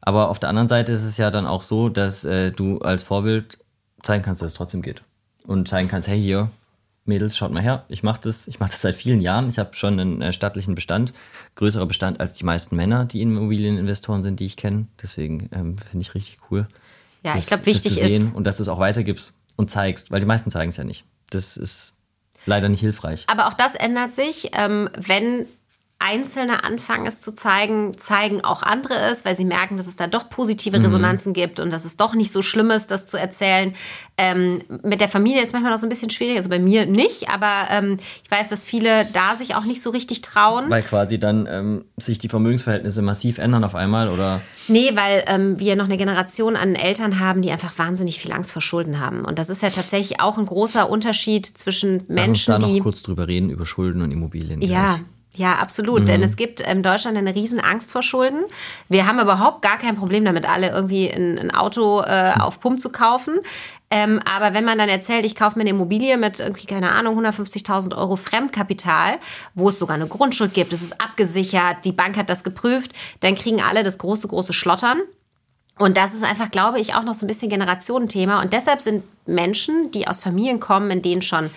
Aber auf der anderen Seite ist es ja dann auch so, dass äh, du als Vorbild zeigen kannst, dass es trotzdem geht. Und zeigen kannst, hey hier, Mädels, schaut mal her, ich mache das, ich mache das seit vielen Jahren. Ich habe schon einen äh, stattlichen Bestand, größerer Bestand als die meisten Männer, die Immobilieninvestoren sind, die ich kenne. Deswegen ähm, finde ich richtig cool. Ja, das- ich glaube, das wichtig zu sehen ist. und dass du es auch weitergibst und zeigst, weil die meisten zeigen es ja nicht. Das ist leider nicht hilfreich. Aber auch das ändert sich, ähm, wenn Einzelne anfangen, es zu zeigen, zeigen auch andere es, weil sie merken, dass es da doch positive Resonanzen mhm. gibt und dass es doch nicht so schlimm ist, das zu erzählen. Ähm, mit der Familie ist manchmal noch so ein bisschen schwierig, also bei mir nicht, aber ähm, ich weiß, dass viele da sich auch nicht so richtig trauen. Weil quasi dann ähm, sich die Vermögensverhältnisse massiv ändern auf einmal, oder? Nee, weil ähm, wir noch eine Generation an Eltern haben, die einfach wahnsinnig viel Angst vor Schulden haben. Und das ist ja tatsächlich auch ein großer Unterschied zwischen Menschen, Lass uns da noch kurz drüber reden, über Schulden und Immobilien. Ja, ja, absolut. Mhm. Denn es gibt in Deutschland eine riesen Angst vor Schulden. Wir haben überhaupt gar kein Problem damit, alle irgendwie ein, ein Auto äh, auf Pump zu kaufen. Ähm, aber wenn man dann erzählt, ich kaufe mir eine Immobilie mit irgendwie, keine Ahnung, 150.000 Euro Fremdkapital, wo es sogar eine Grundschuld gibt, es ist abgesichert, die Bank hat das geprüft, dann kriegen alle das große, große Schlottern. Und das ist einfach, glaube ich, auch noch so ein bisschen Generationenthema. Und deshalb sind Menschen, die aus Familien kommen, in denen schon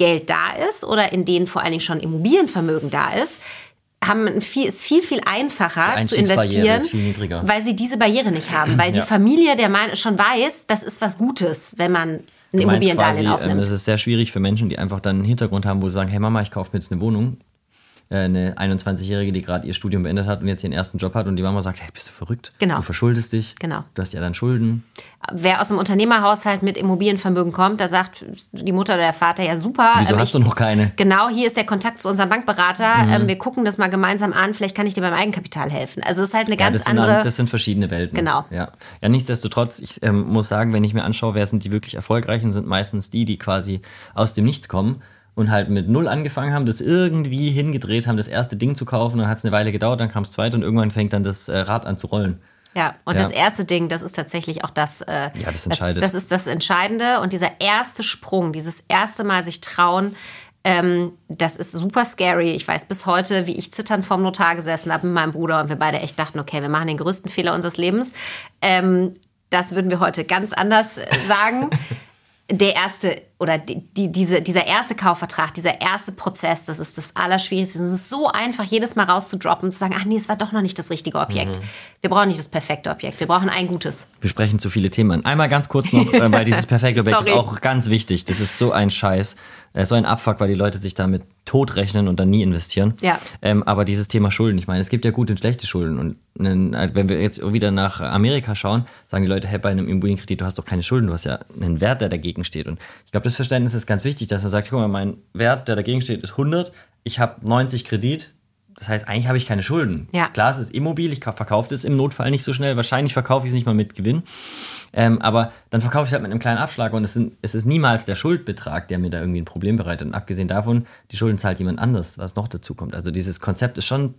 Geld da ist oder in denen vor allen Dingen schon Immobilienvermögen da ist, haben viel, ist viel, viel einfacher zu investieren, weil sie diese Barriere nicht haben. Weil ja. die Familie der Meinung schon weiß, das ist was Gutes, wenn man ein Immobiliendarlehen aufnimmt. Ähm, es ist sehr schwierig für Menschen, die einfach dann einen Hintergrund haben, wo sie sagen, hey Mama, ich kaufe mir jetzt eine Wohnung eine 21-Jährige, die gerade ihr Studium beendet hat und jetzt ihren ersten Job hat und die Mama sagt, hey, bist du verrückt? Genau. Du verschuldest dich. Genau. Du hast ja dann Schulden. Wer aus einem Unternehmerhaushalt mit Immobilienvermögen kommt, da sagt die Mutter oder der Vater, ja super. Wieso ähm, hast du noch keine? Genau, hier ist der Kontakt zu unserem Bankberater. Mhm. Ähm, wir gucken das mal gemeinsam an, vielleicht kann ich dir beim Eigenkapital helfen. Also es ist halt eine ganz ja, das andere... Sind, das sind verschiedene Welten. Genau. Ja, ja nichtsdestotrotz, ich ähm, muss sagen, wenn ich mir anschaue, wer sind die wirklich erfolgreichen, sind meistens die, die quasi aus dem Nichts kommen und halt mit null angefangen haben, das irgendwie hingedreht haben, das erste Ding zu kaufen, dann hat es eine Weile gedauert, dann kam es zweite und irgendwann fängt dann das äh, Rad an zu rollen. Ja, und ja. das erste Ding, das ist tatsächlich auch das, äh, ja, das, entscheidet. Das, das ist das Entscheidende. Und dieser erste Sprung, dieses erste Mal sich trauen, ähm, das ist super scary. Ich weiß bis heute, wie ich zitternd vorm Notar gesessen habe mit meinem Bruder und wir beide echt dachten, okay, wir machen den größten Fehler unseres Lebens. Ähm, das würden wir heute ganz anders äh, sagen. der erste oder die, die, diese, dieser erste Kaufvertrag, dieser erste Prozess, das ist das Allerschwierigste. Es ist so einfach, jedes Mal rauszudroppen und zu sagen, ach nee, es war doch noch nicht das richtige Objekt. Mhm. Wir brauchen nicht das perfekte Objekt, wir brauchen ein gutes. Wir sprechen zu viele Themen. Einmal ganz kurz noch, äh, weil dieses perfekte Objekt ist auch ganz wichtig. Das ist so ein Scheiß, so ein Abfuck, weil die Leute sich damit totrechnen und dann nie investieren. Ja. Ähm, aber dieses Thema Schulden, ich meine, es gibt ja gute und schlechte Schulden. Und äh, wenn wir jetzt wieder nach Amerika schauen, sagen die Leute, hey, bei einem Immobilienkredit, du hast doch keine Schulden, du hast ja einen Wert, der dagegen steht. Und ich glaube, das Verständnis ist ganz wichtig, dass man sagt, guck mal, mein Wert, der dagegen steht, ist 100, ich habe 90 Kredit, das heißt, eigentlich habe ich keine Schulden. Ja. Klar, es ist immobil, ich verkaufe das im Notfall nicht so schnell. Wahrscheinlich verkaufe ich es nicht mal mit Gewinn. Ähm, aber dann verkaufe ich es halt mit einem kleinen Abschlag und es, sind, es, ist niemals der Schuldbetrag, der mir da irgendwie ein Problem bereitet. Und abgesehen davon, die Schulden zahlt jemand anders, was noch dazu kommt. Also dieses Konzept ist schon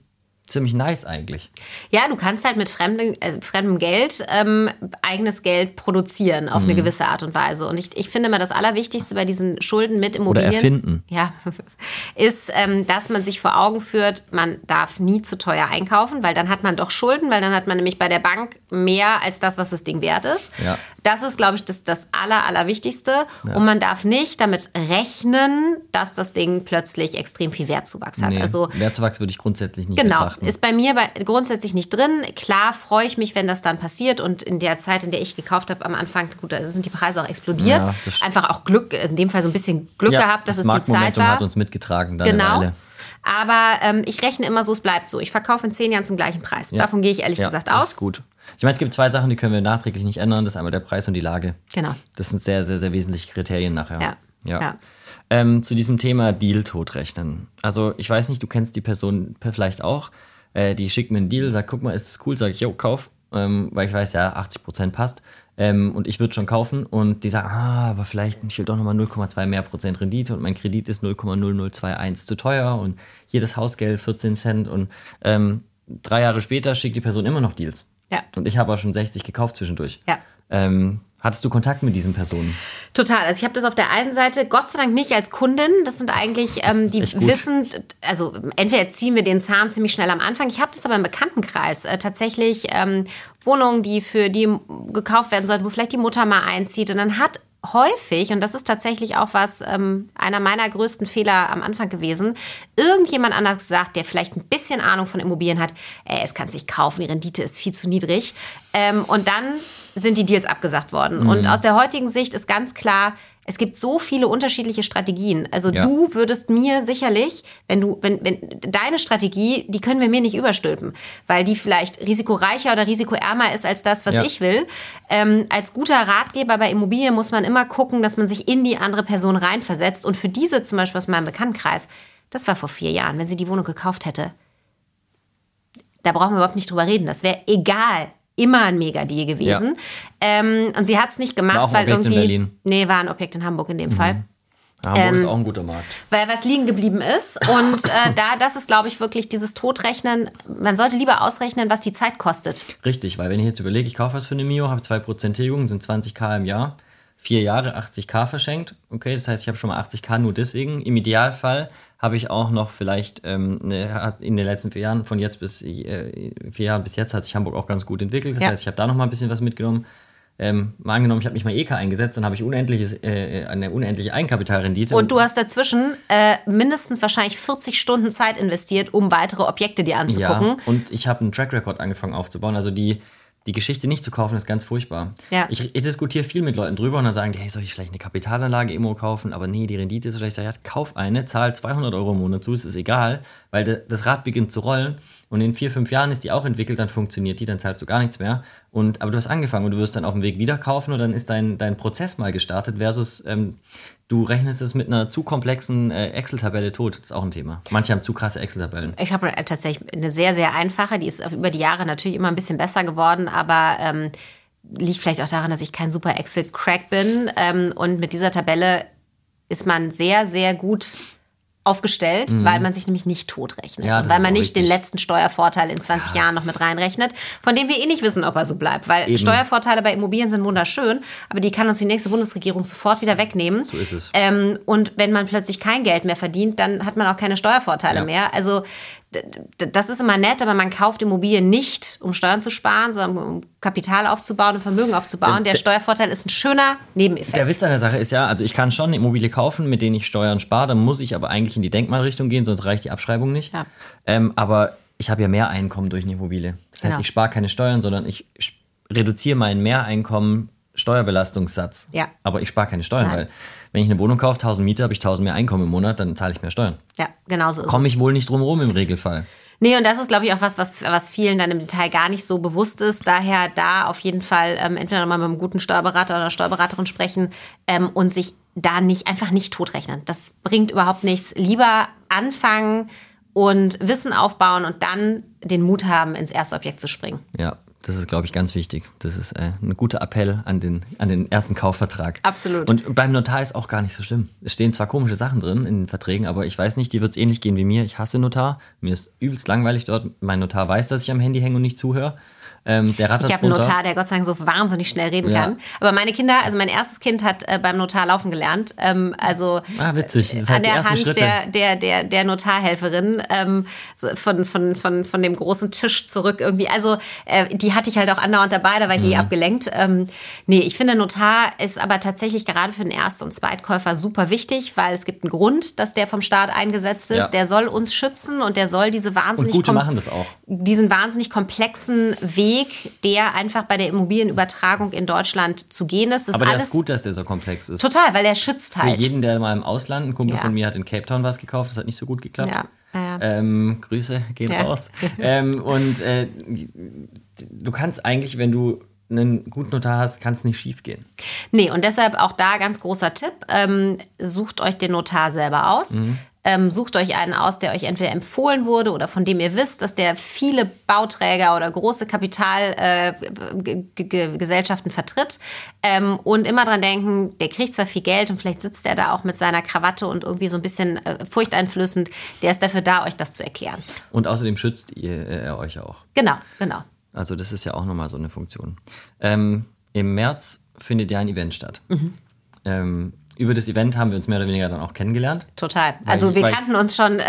ziemlich nice eigentlich. Ja, du kannst halt mit fremdem, äh, fremdem Geld ähm, eigenes Geld produzieren auf mhm. eine gewisse Art und Weise. Und ich, ich finde mal das Allerwichtigste bei diesen Schulden mit Immobilien. Oder erfinden. Ja, ist, ähm, dass man sich vor Augen führt, man darf nie zu teuer einkaufen, weil dann hat man doch Schulden, weil dann hat man nämlich bei der Bank mehr als das, was das Ding wert ist. Ja. Das ist, glaube ich, das, das Aller, Allerwichtigste. Ja. Und man darf nicht damit rechnen, dass das Ding plötzlich extrem viel Wertzuwachs hat. Nee, also, Wertzuwachs würde ich grundsätzlich nicht genau, betrachten. Ist bei mir grundsätzlich nicht drin. Klar freue ich mich, wenn das dann passiert. Und in der Zeit, in der ich gekauft habe, am Anfang, gut, da sind die Preise auch explodiert. Ja, Einfach auch Glück, in dem Fall so ein bisschen Glück ja, gehabt, dass das es die Zeit war. hat uns mitgetragen. Dann genau. Aber ähm, ich rechne immer so, es bleibt so. Ich verkaufe in zehn Jahren zum gleichen Preis. Ja. Davon gehe ich ehrlich gesagt aus. Das ist gut. Ich meine, es gibt zwei Sachen, die können wir nachträglich nicht ändern. Das ist einmal der Preis und die Lage. Genau. Das sind sehr, sehr, sehr wesentliche Kriterien nachher. Ja. ja. ja. Ähm, zu diesem Thema Deal totrechnen. Also ich weiß nicht, du kennst die Person vielleicht auch. Äh, die schickt mir einen Deal, sagt, guck mal, ist das cool? Sag ich, jo, kauf. Ähm, weil ich weiß, ja, 80% passt. Ähm, und ich würde schon kaufen. Und die sagen, ah, aber vielleicht, ich will doch nochmal 0,2 mehr Prozent Rendite und mein Kredit ist 0,0021 zu teuer und jedes Hausgeld 14 Cent. Und ähm, drei Jahre später schickt die Person immer noch Deals. Ja. Und ich habe auch schon 60 gekauft zwischendurch. Ja. Ähm, Hattest du Kontakt mit diesen Personen? Total. Also ich habe das auf der einen Seite, Gott sei Dank nicht als Kundin. Das sind eigentlich, ähm, die wissen, also entweder ziehen wir den Zahn ziemlich schnell am Anfang. Ich habe das aber im Bekanntenkreis. Äh, tatsächlich ähm, Wohnungen, die für die gekauft werden sollten, wo vielleicht die Mutter mal einzieht. Und dann hat häufig, und das ist tatsächlich auch was, ähm, einer meiner größten Fehler am Anfang gewesen, irgendjemand anders gesagt, der vielleicht ein bisschen Ahnung von Immobilien hat, ey, es kann sich kaufen, die Rendite ist viel zu niedrig. Ähm, und dann sind die Deals abgesagt worden. Mhm. Und aus der heutigen Sicht ist ganz klar, es gibt so viele unterschiedliche Strategien. Also ja. du würdest mir sicherlich, wenn du, wenn, wenn deine Strategie, die können wir mir nicht überstülpen, weil die vielleicht risikoreicher oder risikoärmer ist als das, was ja. ich will. Ähm, als guter Ratgeber bei Immobilien muss man immer gucken, dass man sich in die andere Person reinversetzt. Und für diese zum Beispiel aus meinem Bekanntenkreis, das war vor vier Jahren, wenn sie die Wohnung gekauft hätte, da brauchen wir überhaupt nicht drüber reden. Das wäre egal, immer ein Mega-Deal gewesen. Ja. Ähm, und sie hat es nicht gemacht, war auch weil Objekt irgendwie. In Berlin. Nee, war ein Objekt in Hamburg in dem mhm. Fall. Hamburg ähm, ist auch ein guter Markt. Weil was liegen geblieben ist. Und äh, da, das ist, glaube ich, wirklich dieses Totrechnen. Man sollte lieber ausrechnen, was die Zeit kostet. Richtig, weil wenn ich jetzt überlege, ich kaufe was für eine Mio, habe 2% Tilgung, sind 20k im Jahr, vier Jahre 80k verschenkt. Okay, das heißt, ich habe schon mal 80k nur deswegen. Im Idealfall habe ich auch noch vielleicht ähm, eine, in den letzten vier Jahren, von jetzt bis äh, vier Jahre bis jetzt, hat sich Hamburg auch ganz gut entwickelt. Das ja. heißt, ich habe da noch mal ein bisschen was mitgenommen. Ähm, mal angenommen, ich habe mich mal EK eingesetzt, dann habe ich unendliches, äh, eine unendliche Eigenkapitalrendite. Und du hast dazwischen äh, mindestens wahrscheinlich 40 Stunden Zeit investiert, um weitere Objekte dir anzugucken. Ja, und ich habe einen Track Record angefangen aufzubauen. Also die, die Geschichte nicht zu kaufen, ist ganz furchtbar. Ja. Ich, ich, diskutiere viel mit Leuten drüber und dann sagen die, hey, soll ich vielleicht eine Kapitalanlage Immo kaufen? Aber nee, die Rendite ist so schlecht. Ich sage, ja, kauf eine, zahl 200 Euro im Monat zu, es ist egal, weil de, das Rad beginnt zu rollen und in vier, fünf Jahren ist die auch entwickelt, dann funktioniert die, dann zahlst du gar nichts mehr. Und, aber du hast angefangen und du wirst dann auf dem Weg wieder kaufen und dann ist dein, dein Prozess mal gestartet versus ähm, Du rechnest es mit einer zu komplexen äh, Excel-Tabelle tot. Das ist auch ein Thema. Manche haben zu krasse Excel-Tabellen. Ich habe tatsächlich eine sehr, sehr einfache. Die ist über die Jahre natürlich immer ein bisschen besser geworden, aber ähm, liegt vielleicht auch daran, dass ich kein super Excel-Crack bin. Ähm, und mit dieser Tabelle ist man sehr, sehr gut aufgestellt, mhm. weil man sich nämlich nicht totrechnet. Ja, weil man nicht richtig. den letzten Steuervorteil in 20 ja, Jahren noch mit reinrechnet, von dem wir eh nicht wissen, ob er so bleibt. Weil Eben. Steuervorteile bei Immobilien sind wunderschön, aber die kann uns die nächste Bundesregierung sofort wieder wegnehmen. So ist es. Ähm, und wenn man plötzlich kein Geld mehr verdient, dann hat man auch keine Steuervorteile ja. mehr. Also das ist immer nett, aber man kauft Immobilien nicht, um Steuern zu sparen, sondern um Kapital aufzubauen und Vermögen aufzubauen. Der, der Steuervorteil ist ein schöner Nebeneffekt. Der Witz an der Sache ist ja, also ich kann schon eine Immobilie kaufen, mit denen ich Steuern spare, dann muss ich aber eigentlich in die Denkmalrichtung gehen, sonst reicht die Abschreibung nicht. Ja. Ähm, aber ich habe ja mehr Einkommen durch eine Immobilie. Das heißt, genau. ich spare keine Steuern, sondern ich reduziere mein Mehreinkommen Steuerbelastungssatz. Ja. Aber ich spare keine Steuern, Nein. weil wenn ich eine Wohnung kaufe, 1000 Miete, habe ich 1000 mehr Einkommen im Monat, dann zahle ich mehr Steuern. Ja, genau so ist Komme ich wohl nicht drum rum im Regelfall. Nee, und das ist, glaube ich, auch was, was, was vielen dann im Detail gar nicht so bewusst ist. Daher da auf jeden Fall ähm, entweder mal mit einem guten Steuerberater oder Steuerberaterin sprechen ähm, und sich da nicht einfach nicht totrechnen. Das bringt überhaupt nichts. Lieber anfangen und Wissen aufbauen und dann den Mut haben, ins erste Objekt zu springen. Ja, das ist, glaube ich, ganz wichtig. Das ist äh, ein guter Appell an den, an den ersten Kaufvertrag. Absolut. Und beim Notar ist auch gar nicht so schlimm. Es stehen zwar komische Sachen drin in den Verträgen, aber ich weiß nicht, dir wird es ähnlich gehen wie mir. Ich hasse Notar. Mir ist übelst langweilig dort. Mein Notar weiß, dass ich am Handy hänge und nicht zuhöre. Ähm, der ich habe einen Notar, der Gott sei Dank so wahnsinnig schnell reden ja. kann. Aber meine Kinder, also mein erstes Kind hat äh, beim Notar laufen gelernt. Ähm, also ah, witzig. Das an der Hand Schritte. der, der, der, der Notarhelferin ähm, von, von, von, von dem großen Tisch zurück irgendwie. Also äh, die hatte ich halt auch andauernd dabei, da war ich eh mhm. eh abgelenkt. Ähm, nee, ich finde Notar ist aber tatsächlich gerade für den Erst- und Zweitkäufer super wichtig, weil es gibt einen Grund, dass der vom Staat eingesetzt ist. Ja. Der soll uns schützen und der soll diese wahnsinnig und gute machen das auch. diesen wahnsinnig komplexen Weg Weg, der einfach bei der Immobilienübertragung in Deutschland zu gehen ist. Das Aber das ist gut, dass der so komplex ist. Total, weil der schützt halt. Für jeden, der mal im Ausland, ein Kumpel ja. von mir hat in Cape Town was gekauft, das hat nicht so gut geklappt. Ja. Ja, ähm, Grüße gehen raus. ähm, und äh, du kannst eigentlich, wenn du einen guten Notar hast, kann es nicht schief gehen. Nee, und deshalb auch da ganz großer Tipp: ähm, Sucht euch den Notar selber aus. Mhm. Ähm, sucht euch einen aus, der euch entweder empfohlen wurde oder von dem ihr wisst, dass der viele Bauträger oder große Kapitalgesellschaften äh, vertritt. Ähm, und immer dran denken, der kriegt zwar viel Geld und vielleicht sitzt er da auch mit seiner Krawatte und irgendwie so ein bisschen äh, furchteinflößend. Der ist dafür da, euch das zu erklären. Und außerdem schützt ihr äh, euch auch. Genau, genau. Also das ist ja auch nochmal so eine Funktion. Ähm, Im März findet ja ein Event statt. Mhm. Über das Event haben wir uns mehr oder weniger dann auch kennengelernt. Total. Also ich, wir kannten uns schon äh,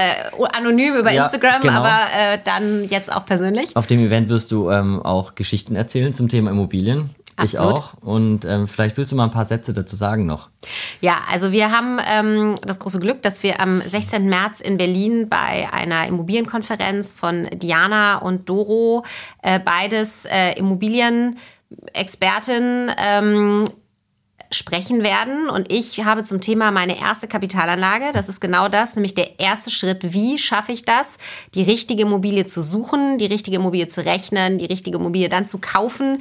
anonym über ja, Instagram, genau. aber äh, dann jetzt auch persönlich. Auf dem Event wirst du ähm, auch Geschichten erzählen zum Thema Immobilien. Absolut. Ich auch. Und ähm, vielleicht willst du mal ein paar Sätze dazu sagen noch. Ja, also wir haben ähm, das große Glück, dass wir am 16. März in Berlin bei einer Immobilienkonferenz von Diana und Doro äh, beides äh, Immobilien Expertin ähm, sprechen werden. Und ich habe zum Thema meine erste Kapitalanlage. Das ist genau das, nämlich der erste Schritt. Wie schaffe ich das, die richtige Immobilie zu suchen, die richtige Immobilie zu rechnen, die richtige Immobilie dann zu kaufen,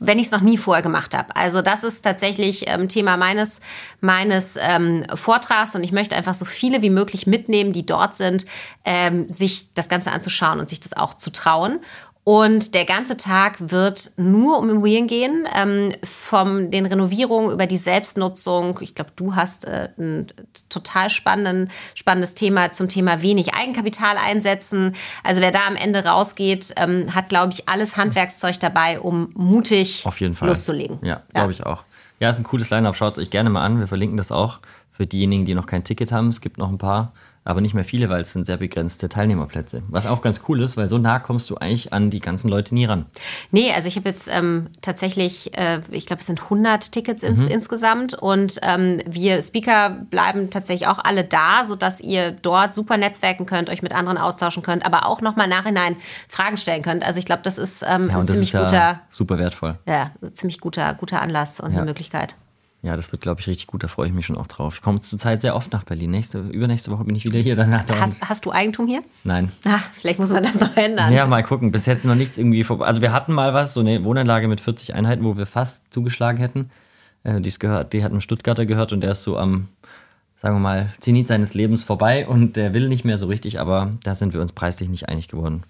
wenn ich es noch nie vorher gemacht habe. Also das ist tatsächlich ähm, Thema meines, meines ähm, Vortrags und ich möchte einfach so viele wie möglich mitnehmen, die dort sind, ähm, sich das Ganze anzuschauen und sich das auch zu trauen. Und der ganze Tag wird nur um Immobilien gehen, ähm, von den Renovierungen über die Selbstnutzung. Ich glaube, du hast äh, ein total spannendes Thema zum Thema wenig Eigenkapital einsetzen. Also wer da am Ende rausgeht, ähm, hat, glaube ich, alles Handwerkszeug dabei, um mutig Auf jeden Fall. loszulegen. Ja, glaube ich auch. Ja, ist ein cooles Line-Up. Schaut es euch gerne mal an. Wir verlinken das auch für diejenigen, die noch kein Ticket haben. Es gibt noch ein paar aber nicht mehr viele, weil es sind sehr begrenzte Teilnehmerplätze. Was auch ganz cool ist, weil so nah kommst du eigentlich an die ganzen Leute nie ran. Nee, also ich habe jetzt ähm, tatsächlich, äh, ich glaube, es sind 100 Tickets ins, mhm. insgesamt und ähm, wir Speaker bleiben tatsächlich auch alle da, sodass ihr dort super netzwerken könnt, euch mit anderen austauschen könnt, aber auch nochmal nachhinein Fragen stellen könnt. Also ich glaube, das ist ähm, ja, ein ziemlich ist guter, super wertvoll. Ja, ziemlich guter, guter Anlass und ja. eine Möglichkeit. Ja, das wird, glaube ich, richtig gut. Da freue ich mich schon auch drauf. Ich komme zurzeit sehr oft nach Berlin. Nächste, übernächste Woche bin ich wieder hier. Danach hast, hast du Eigentum hier? Nein. Ach, vielleicht muss man das noch ändern. Ja, mal gucken. Bis jetzt noch nichts irgendwie vorbei. Also wir hatten mal was, so eine Wohnanlage mit 40 Einheiten, wo wir fast zugeschlagen hätten. Äh, die's gehört, die hat einem Stuttgarter gehört und der ist so am, sagen wir mal, Zenit seines Lebens vorbei und der will nicht mehr so richtig, aber da sind wir uns preislich nicht einig geworden.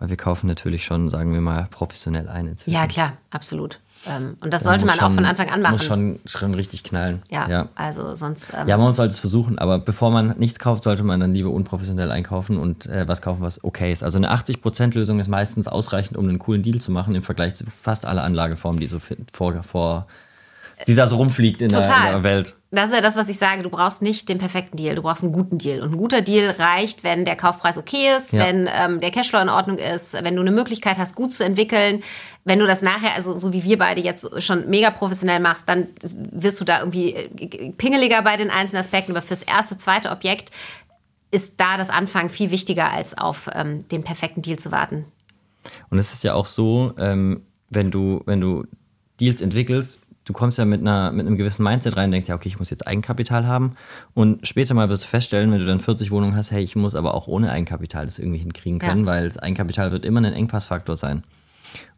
Weil wir kaufen natürlich schon, sagen wir mal, professionell ein inzwischen. Ja, klar, absolut. Ähm, und das sollte man schon, auch von Anfang an machen. Muss schon, schon richtig knallen. Ja, ja. also sonst. Ähm, ja, man sollte es versuchen, aber bevor man nichts kauft, sollte man dann lieber unprofessionell einkaufen und äh, was kaufen, was okay ist. Also eine 80%-Lösung ist meistens ausreichend, um einen coolen Deal zu machen im Vergleich zu fast alle Anlageformen, die so vor, vor die da so rumfliegt in der, in der, Welt. Das ist ja das, was ich sage. Du brauchst nicht den perfekten Deal, du brauchst einen guten Deal. Und ein guter Deal reicht, wenn der Kaufpreis okay ist, ja. wenn ähm, der Cashflow in Ordnung ist, wenn du eine Möglichkeit hast, gut zu entwickeln. Wenn du das nachher, also so wie wir beide jetzt schon mega professionell machst, dann wirst du da irgendwie äh, pingeliger bei den einzelnen Aspekten. Aber fürs erste, zweite Objekt ist da das Anfang viel wichtiger, als auf ähm, den perfekten Deal zu warten. Und es ist ja auch so, ähm, wenn du, wenn du Deals entwickelst, du kommst ja mit, einer, mit einem gewissen Mindset rein und denkst, ja, okay, ich muss jetzt Eigenkapital haben. Und später mal wirst du feststellen, wenn du dann 40 Wohnungen hast, hey, ich muss aber auch ohne Eigenkapital das irgendwie hinkriegen können, ja. weil das Eigenkapital wird immer ein Engpassfaktor sein.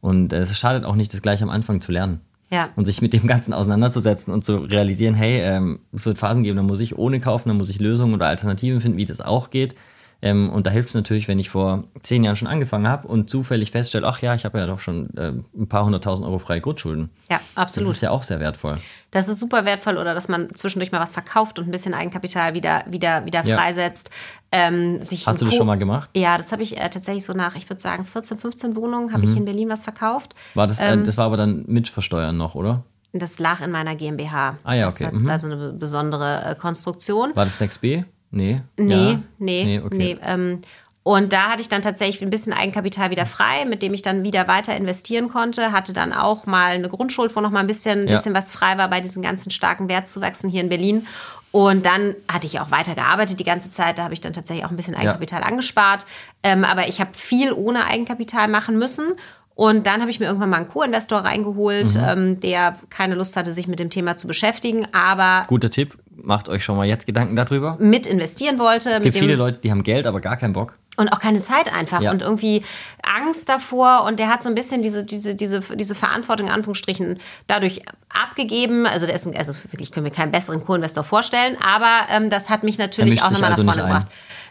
Und es schadet auch nicht, das gleich am Anfang zu lernen. Ja. Und sich mit dem Ganzen auseinanderzusetzen und zu realisieren, hey, ähm, es wird Phasen geben, da muss ich ohne kaufen, da muss ich Lösungen oder Alternativen finden, wie das auch geht. Ähm, und da hilft es natürlich, wenn ich vor zehn Jahren schon angefangen habe und zufällig feststelle, ach ja, ich habe ja doch schon äh, ein paar hunderttausend Euro freie Grundschulden. Ja, absolut. Das ist ja auch sehr wertvoll. Das ist super wertvoll oder dass man zwischendurch mal was verkauft und ein bisschen Eigenkapital wieder, wieder, wieder ja. freisetzt. Ähm, Hast du das schon mal gemacht? Ja, das habe ich äh, tatsächlich so nach, ich würde sagen, 14, 15 Wohnungen habe mhm. ich in Berlin was verkauft. War das, äh, ähm, das war aber dann mit Versteuern noch, oder? Das lag in meiner GmbH. Ah ja, okay. Das mhm. war so eine besondere äh, Konstruktion. War das 6b? Nee. Nee, ja. nee, nee, okay. nee. Ähm, und da hatte ich dann tatsächlich ein bisschen Eigenkapital wieder frei, mit dem ich dann wieder weiter investieren konnte. Hatte dann auch mal eine Grundschuld, wo noch mal ein bisschen, ja. bisschen was frei war bei diesen ganzen starken Wertzuwachsen hier in Berlin. Und dann hatte ich auch weiter gearbeitet die ganze Zeit. Da habe ich dann tatsächlich auch ein bisschen Eigenkapital ja. angespart. Ähm, aber ich habe viel ohne Eigenkapital machen müssen. Und dann habe ich mir irgendwann mal einen Co-Investor reingeholt, mhm. ähm, der keine Lust hatte, sich mit dem Thema zu beschäftigen. Aber guter Tipp, macht euch schon mal jetzt Gedanken darüber. Mit investieren wollte. Es gibt viele Leute, die haben Geld, aber gar keinen Bock. Und auch keine Zeit einfach ja. und irgendwie Angst davor. Und der hat so ein bisschen diese, diese, diese, diese Verantwortung in Anführungsstrichen dadurch abgegeben. Also der ist ein, also wirklich können wir keinen besseren Co-Investor vorstellen, aber ähm, das hat mich natürlich auch nochmal also nach vorne gebracht.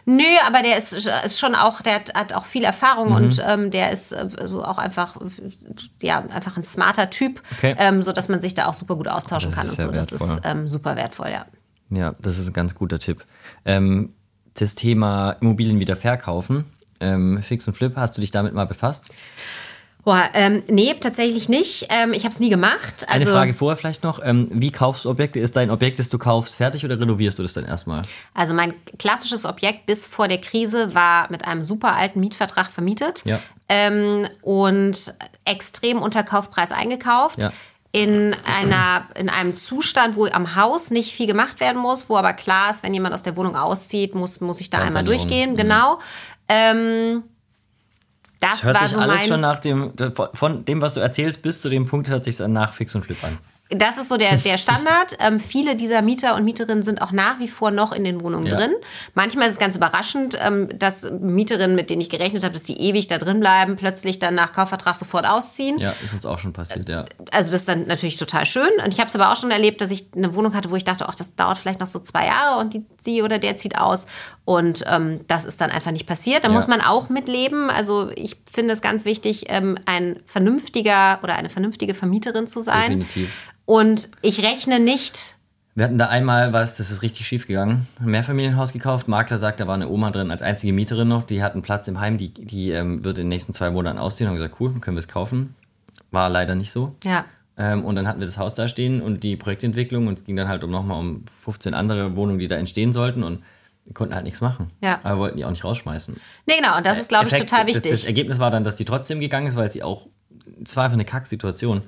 Nö, aber der ist, ist schon auch, der hat, hat auch viel Erfahrung mhm. und ähm, der ist äh, so auch einfach, ja, einfach ein smarter Typ, okay. ähm, so man sich da auch super gut austauschen kann und so. Wertvoll. Das ist ähm, super wertvoll, ja. Ja, das ist ein ganz guter Tipp. Ähm, das Thema Immobilien wieder verkaufen, ähm, Fix und Flip, hast du dich damit mal befasst? Boah, ähm, nee, tatsächlich nicht. Ähm, ich habe es nie gemacht. Also, Eine Frage vorher vielleicht noch. Ähm, wie kaufst du Objekte? Ist dein Objekt, das du kaufst, fertig oder renovierst du das dann erstmal? Also mein klassisches Objekt bis vor der Krise war mit einem super alten Mietvertrag vermietet ja. ähm, und extrem unter Kaufpreis eingekauft. Ja in, einer, in einem Zustand, wo am Haus nicht viel gemacht werden muss, wo aber klar ist, wenn jemand aus der Wohnung auszieht, muss, muss ich da einmal durchgehen. Mhm. Genau. Ähm, das, Das hört war sich so alles mein. schon nach dem, von dem, was du erzählst, bis zu dem Punkt hört sich nach Fix und Flip an. Das ist so der, der Standard. Ähm, viele dieser Mieter und Mieterinnen sind auch nach wie vor noch in den Wohnungen Ja. drin. Manchmal ist es ganz überraschend, ähm, dass Mieterinnen, mit denen ich gerechnet habe, dass die ewig da drin bleiben, plötzlich dann nach Kaufvertrag sofort ausziehen. Ja, ist uns auch schon passiert, ja. Also das ist dann natürlich total schön. Und ich habe es aber auch schon erlebt, dass ich eine Wohnung hatte, wo ich dachte, ach, das dauert vielleicht noch so zwei Jahre und die, sie oder der zieht aus. Und ähm, das ist dann einfach nicht passiert. Da Ja. muss man auch mitleben. Also ich finde es ganz wichtig, ähm, ein vernünftiger oder eine vernünftige Vermieterin zu sein. Definitiv. Und ich rechne nicht. Wir hatten da einmal was, das ist richtig schief gegangen. Ein Mehrfamilienhaus gekauft. Makler sagt, da war eine Oma drin als einzige Mieterin noch. Die hat einen Platz im Heim, die, die ähm, wird in den nächsten zwei Monaten ausziehen. Haben gesagt, cool, können wir es kaufen. War leider nicht so. Ja. Ähm, und dann hatten wir das Haus da stehen und die Projektentwicklung und es ging dann halt um nochmal um 15 andere Wohnungen, die da entstehen sollten und wir konnten halt nichts machen. Ja. Aber wir wollten die auch nicht rausschmeißen. Nee, genau. Und das ist, glaube ich, Effekt- total Das, wichtig. das Ergebnis war dann, dass die trotzdem gegangen ist, weil sie auch, es war einfach eine Kacksituation.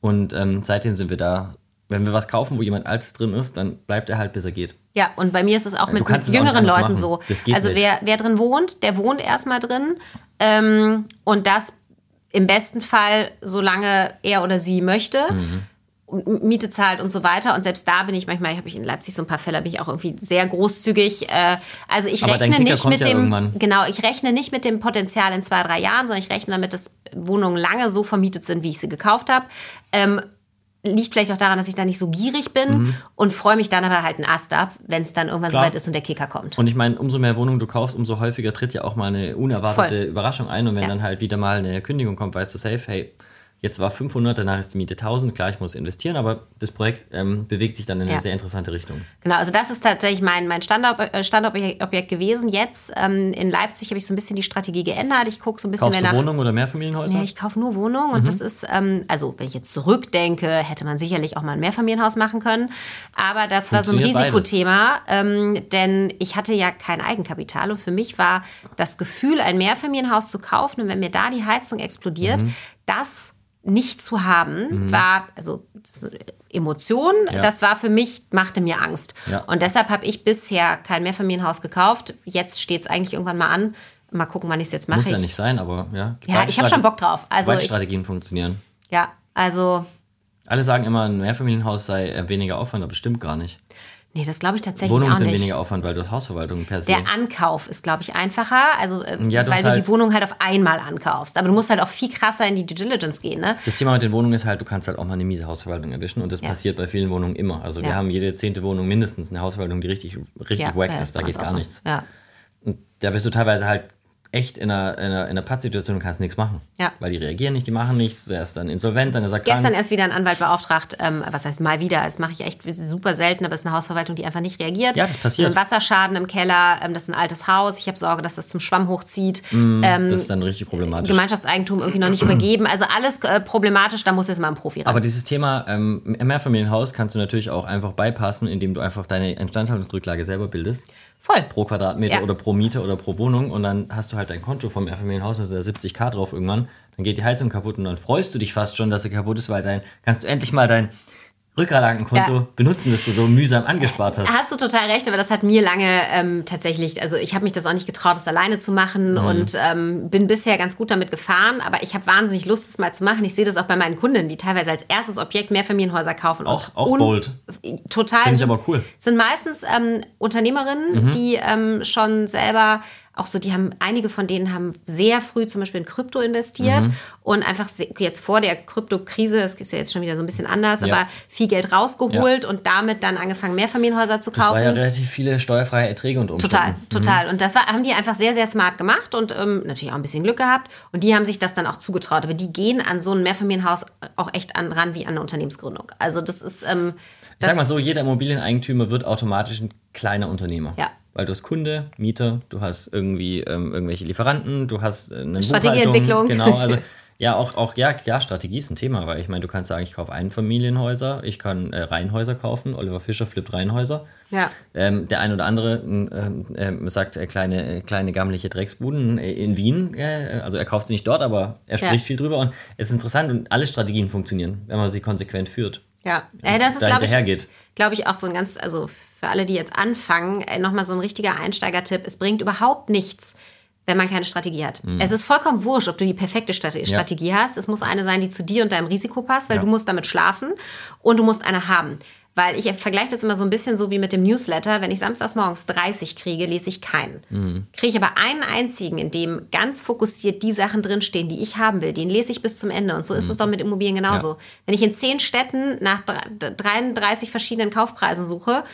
Und ähm, seitdem sind wir da, wenn wir was kaufen, wo jemand Altes drin ist, dann bleibt er halt, bis er geht. Ja, und bei mir ist es auch mit, mit auch jüngeren anders Leuten machen. so. Also nicht. wer, wer drin wohnt, der wohnt erstmal drin. Ähm, und das im besten Fall, solange er oder sie möchte. Mhm. Miete zahlt und so weiter. Und selbst da bin ich manchmal, habe ich in Leipzig so ein paar Fälle, bin ich auch irgendwie sehr großzügig. Äh, also ich Aber rechne nicht mit ja dem, irgendwann. genau, ich rechne nicht mit dem Potenzial in zwei, drei Jahren, sondern ich rechne damit, dass Wohnungen lange so vermietet sind, wie ich sie gekauft habe. Ähm, liegt vielleicht auch daran, dass ich da nicht so gierig bin Mhm. und freue mich dann aber halt einen Ast ab, wenn es dann irgendwann soweit ist und der Kicker kommt. Und ich meine, umso mehr Wohnungen du kaufst, umso häufiger tritt ja auch mal eine unerwartete Voll. Überraschung ein. Und wenn Ja. dann halt wieder mal eine Kündigung kommt, weißt du safe, hey, jetzt war 500, danach ist die Miete 1000. Klar, ich muss investieren, aber das Projekt ähm, bewegt sich dann in eine Ja. sehr interessante Richtung. Genau, also das ist tatsächlich mein, mein Standort, äh, Standortobjekt gewesen. Jetzt ähm, in Leipzig habe ich so ein bisschen die Strategie geändert. Ich gucke so ein bisschen Kaufst mehr nach. Wohnungen oder Mehrfamilienhäuser? Ja, ich kaufe nur Wohnungen und das ist, ähm, also wenn ich jetzt zurückdenke, hätte man sicherlich auch mal ein Mehrfamilienhaus machen können. Aber das war so ein. Risikothema, ähm, denn ich hatte ja kein Eigenkapital und für mich war das Gefühl, ein Mehrfamilienhaus zu kaufen und wenn mir da die Heizung explodiert, Mhm. das nicht zu haben, war, also das ist eine Emotion, Ja. das war für mich, machte mir Angst. Ja. Und deshalb habe ich bisher kein Mehrfamilienhaus gekauft. Jetzt steht es eigentlich irgendwann mal an. Mal gucken, wann ich es jetzt mache. Muss ja nicht sein, aber ja. Ja, ich habe schon Bock drauf. Also Beide Strategien funktionieren. ja, also Alle sagen immer, ein Mehrfamilienhaus sei äh, weniger Aufwand, aber stimmt gar nicht. Nee, das glaube ich tatsächlich Wohnungen auch sind nicht. weniger Aufwand, weil du Hausverwaltung per se. Der Ankauf ist, glaube ich, einfacher, also äh, Ja, du weil du halt- die Wohnung halt auf einmal ankaufst. Aber du musst halt auch viel krasser in die Due Diligence gehen, ne? Das Thema mit den Wohnungen ist halt, du kannst halt auch mal eine miese Hausverwaltung erwischen und das Ja. passiert bei vielen Wohnungen immer. Also wir Ja. haben jede zehnte Wohnung mindestens eine Hausverwaltung, die richtig, richtig Ja, wack ist. Da geht gar so. nichts. Ja. Und da bist du teilweise halt echt in einer, in einer, in einer Pattsituation und kannst nichts machen. Ja. Weil die reagieren nicht, die machen nichts. Der ist dann insolvent, dann ist er. Gestern erst wieder ein Anwalt beauftragt, ähm, was heißt mal wieder, das mache ich echt super selten, aber es ist eine Hausverwaltung, die einfach nicht reagiert. Ja, das passiert. Ein Wasserschaden im Keller, ähm, das ist ein altes Haus, ich habe Sorge, dass das zum Schwamm hochzieht. ähm, das ist dann richtig problematisch. Gemeinschaftseigentum irgendwie noch nicht übergeben. Also alles äh, problematisch, da muss jetzt mal ein Profi ran. Aber dieses Thema ähm, Mehrfamilienhaus kannst du natürlich auch einfach beipassen, indem du einfach deine Instandhaltungsrücklage selber bildest. Voll. Pro Quadratmeter Ja. oder pro Miete oder pro Wohnung. Und dann hast du halt dein Konto vom Mehrfamilienhaus, da ist da 70k drauf irgendwann. Dann geht die Heizung kaputt und dann freust du dich fast schon, dass sie kaputt ist, weil dann kannst du endlich mal dein Rücklagenkonto Ja. benutzen, das du so mühsam angespart hast. Hast du total recht, aber das hat mir lange ähm, tatsächlich, also ich habe mich das auch nicht getraut, das alleine zu machen Mhm. und ähm, bin bisher ganz gut damit gefahren, aber ich habe wahnsinnig Lust, das mal zu machen. Ich sehe das auch bei meinen Kunden, die teilweise als erstes Objekt Mehrfamilienhäuser kaufen. Auch- und auch un- bold. Total. Finde ich aber cool. Sind meistens ähm, Unternehmerinnen, die ähm, schon selber auch so, die haben, einige von denen haben sehr früh zum Beispiel in Krypto investiert und einfach jetzt vor der Kryptokrise, es ist ja jetzt schon wieder so ein bisschen anders, Ja. aber viel Geld rausgeholt und damit dann angefangen, Mehrfamilienhäuser zu Das war kaufen. ja relativ viele steuerfreie Erträge und Umstände. Total, total. Und das war, haben die einfach sehr, sehr smart gemacht und ähm, natürlich auch ein bisschen Glück gehabt. Und die haben sich das dann auch zugetraut. Aber die gehen an so ein Mehrfamilienhaus auch echt an, ran wie an eine Unternehmensgründung. Also das ist. Ähm, Ich das sag mal so, jeder Immobilieneigentümer wird automatisch ein kleiner Unternehmer. Ja. Weil du hast Kunde, Mieter, du hast irgendwie ähm, irgendwelche Lieferanten, du hast äh, eine Strategieentwicklung. Genau, also ja, auch, auch ja, ja, Strategie ist ein Thema, weil ich meine, du kannst sagen, ich kaufe Einfamilienhäuser, ich kann äh, Reihenhäuser kaufen, Oliver Fischer flippt Reihenhäuser. Ja. Ähm, der ein oder andere ähm, ähm, sagt äh, kleine, kleine gammelige Drecksbuden äh, in Wien. Äh, also er kauft sie nicht dort, aber er Ja. spricht viel drüber und es ist interessant und alle Strategien funktionieren, wenn man sie konsequent führt. Ja, äh, das ist, glaube ich, glaube ich, auch so ein ganz, also für alle, die jetzt anfangen, äh, nochmal so ein richtiger Einsteigertipp. Es bringt überhaupt nichts, wenn man keine Strategie hat. Mhm. Es ist vollkommen wurscht, ob du die perfekte Strategie ja. hast. Es muss eine sein, die zu dir und deinem Risiko passt, weil ja. du musst damit schlafen und du musst eine haben. Weil ich vergleiche das immer so ein bisschen so wie mit dem Newsletter. Wenn ich samstags morgens 30 kriege, lese ich keinen. Mhm. Kriege ich aber einen einzigen, in dem ganz fokussiert die Sachen drinstehen, die ich haben will, den lese ich bis zum Ende. Und so ist mhm. es doch mit Immobilien genauso. Ja. Wenn ich in zehn Städten nach 33 verschiedenen Kaufpreisen suche,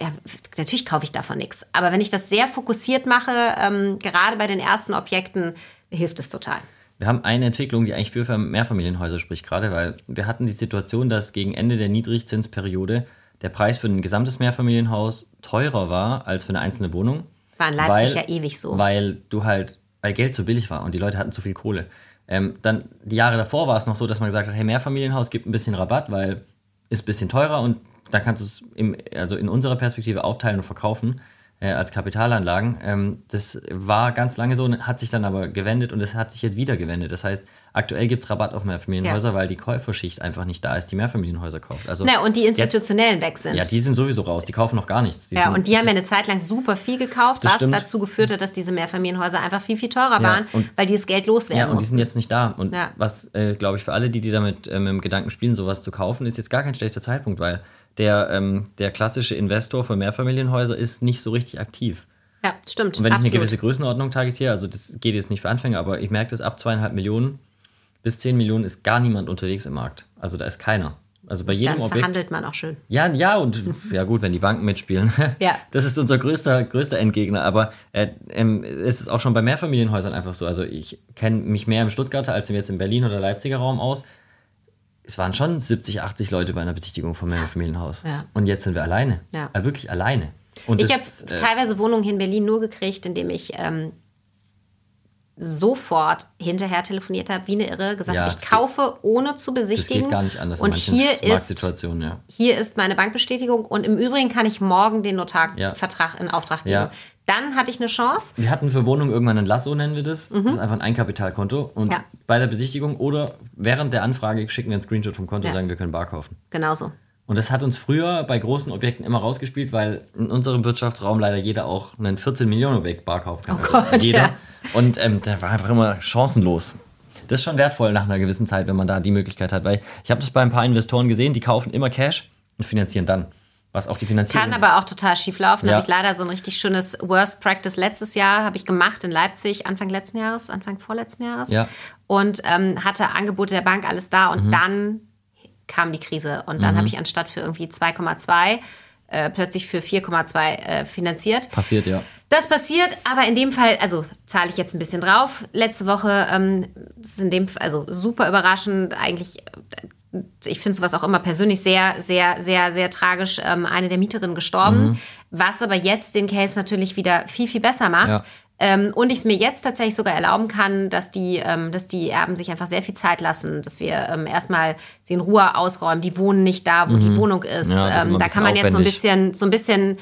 ja, natürlich kaufe ich davon nichts. Aber wenn ich das sehr fokussiert mache, ähm, gerade bei den ersten Objekten, hilft es total. Wir haben eine Entwicklung, die eigentlich für Mehrfamilienhäuser spricht, gerade weil wir hatten die Situation, dass gegen Ende der Niedrigzinsperiode der Preis für ein gesamtes Mehrfamilienhaus teurer war als für eine einzelne Wohnung. War in Leipzig weil, ja ewig so. Weil du halt, weil Geld zu billig war und die Leute hatten zu viel Kohle. Ähm, dann die Jahre davor war es noch so, dass man gesagt hat, hey, Mehrfamilienhaus gibt ein bisschen Rabatt, weil ist ein bisschen teurer und dann kannst du es also in unserer Perspektive aufteilen und verkaufen äh, als Kapitalanlagen. Ähm, das war ganz lange so, hat sich dann aber gewendet und es hat sich jetzt wieder gewendet. Das heißt, aktuell gibt es Rabatt auf Mehrfamilienhäuser, ja. weil die Käuferschicht einfach nicht da ist, die Mehrfamilienhäuser kauft. Also, Na, und die institutionellen jetzt, weg sind. Ja, die sind sowieso raus, die kaufen noch gar nichts. Die ja, sind, und die haben ja eine Zeit lang super viel gekauft, was stimmt. dazu geführt hat, dass diese Mehrfamilienhäuser einfach viel, viel teurer ja, waren, weil die das Geld loswerden Ja, und mussten. die sind jetzt nicht da. Und was, äh, glaube ich, für alle, die, die damit äh, mit dem Gedanken spielen, sowas zu kaufen, ist jetzt gar kein schlechter Zeitpunkt, weil der, ähm, der klassische Investor für Mehrfamilienhäuser ist nicht so richtig aktiv. Ja, stimmt. Und wenn absolut. ich eine gewisse Größenordnung targetiere, also das geht jetzt nicht für Anfänger, aber ich merke das ab zweieinhalb Millionen bis zehn Millionen ist gar niemand unterwegs im Markt. Also da ist keiner. Also bei jedem Dann Objekt. verhandelt man auch schön. Ja, ja, und ja gut, wenn die Banken mitspielen. Ja. Das ist unser größter, größter Endgegner. Aber äh, ähm, es ist auch schon bei Mehrfamilienhäusern einfach so. Also ich kenne mich mehr im Stuttgarter als jetzt im Berlin oder Leipziger Raum aus es waren schon 70, 80 Leute bei einer Besichtigung vom Mehrfamilienhaus. Ja. Und jetzt sind wir alleine. Ja. ja wirklich alleine. Und ich habe äh, teilweise Wohnungen hier in Berlin nur gekriegt, indem ich ähm, sofort hinterher telefoniert habe, wie eine Irre, gesagt ja, ich kaufe geht, ohne zu besichtigen. Das geht gar nicht anders und hier ist, ja. hier ist meine Bankbestätigung und im Übrigen kann ich morgen den Notarvertrag in Auftrag geben. Dann hatte ich eine Chance. Wir hatten für Wohnungen irgendwann ein Lasso, nennen wir das. Mhm. Das ist einfach ein Einkapitalkonto. Und ja. bei der Besichtigung oder während der Anfrage schicken wir einen Screenshot vom Konto und ja. sagen, wir können bar kaufen. Genauso. Und das hat uns früher bei großen Objekten immer rausgespielt, weil in unserem Wirtschaftsraum leider jeder auch einen 14 Millionen Objekt bar kaufen kann. Oh also Gott, jeder. Ja. Und ähm, der war einfach immer chancenlos. Das ist schon wertvoll nach einer gewissen Zeit, wenn man da die Möglichkeit hat. Weil ich habe das bei ein paar Investoren gesehen, die kaufen immer Cash und finanzieren dann was auch die Finanzierung. Kann aber auch total schief laufen. Ja. Da habe ich leider so ein richtig schönes Worst Practice letztes Jahr habe ich gemacht in Leipzig Anfang letzten Jahres, Anfang vorletzten Jahres. Ja. Und ähm, hatte Angebote der Bank alles da und mhm. dann kam die Krise und dann mhm. habe ich anstatt für irgendwie 2,2 äh, plötzlich für 4,2 äh, finanziert. Passiert, ja. Das passiert, aber in dem Fall, also zahle ich jetzt ein bisschen drauf. Letzte Woche ähm, ist in dem, also super überraschend, eigentlich ich finde sowas auch immer persönlich sehr, sehr, sehr, sehr tragisch, ähm, eine der Mieterinnen gestorben, mhm. was aber jetzt den Case natürlich wieder viel, viel besser macht. Ja. Ähm, und ich es mir jetzt tatsächlich sogar erlauben kann, dass die, ähm, dass die Erben sich einfach sehr viel Zeit lassen, dass wir ähm, erstmal sie in Ruhe ausräumen. Die wohnen nicht da, wo mhm. die Wohnung ist. Ja, ist ähm, da kann man jetzt so ein bisschen, so ein bisschen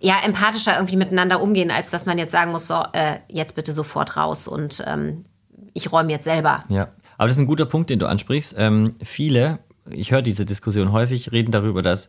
ja, empathischer irgendwie miteinander umgehen, als dass man jetzt sagen muss, so, äh, jetzt bitte sofort raus und ähm, ich räume jetzt selber. Ja, aber das ist ein guter Punkt, den du ansprichst. Ähm, viele, ich höre diese Diskussion häufig, reden darüber, dass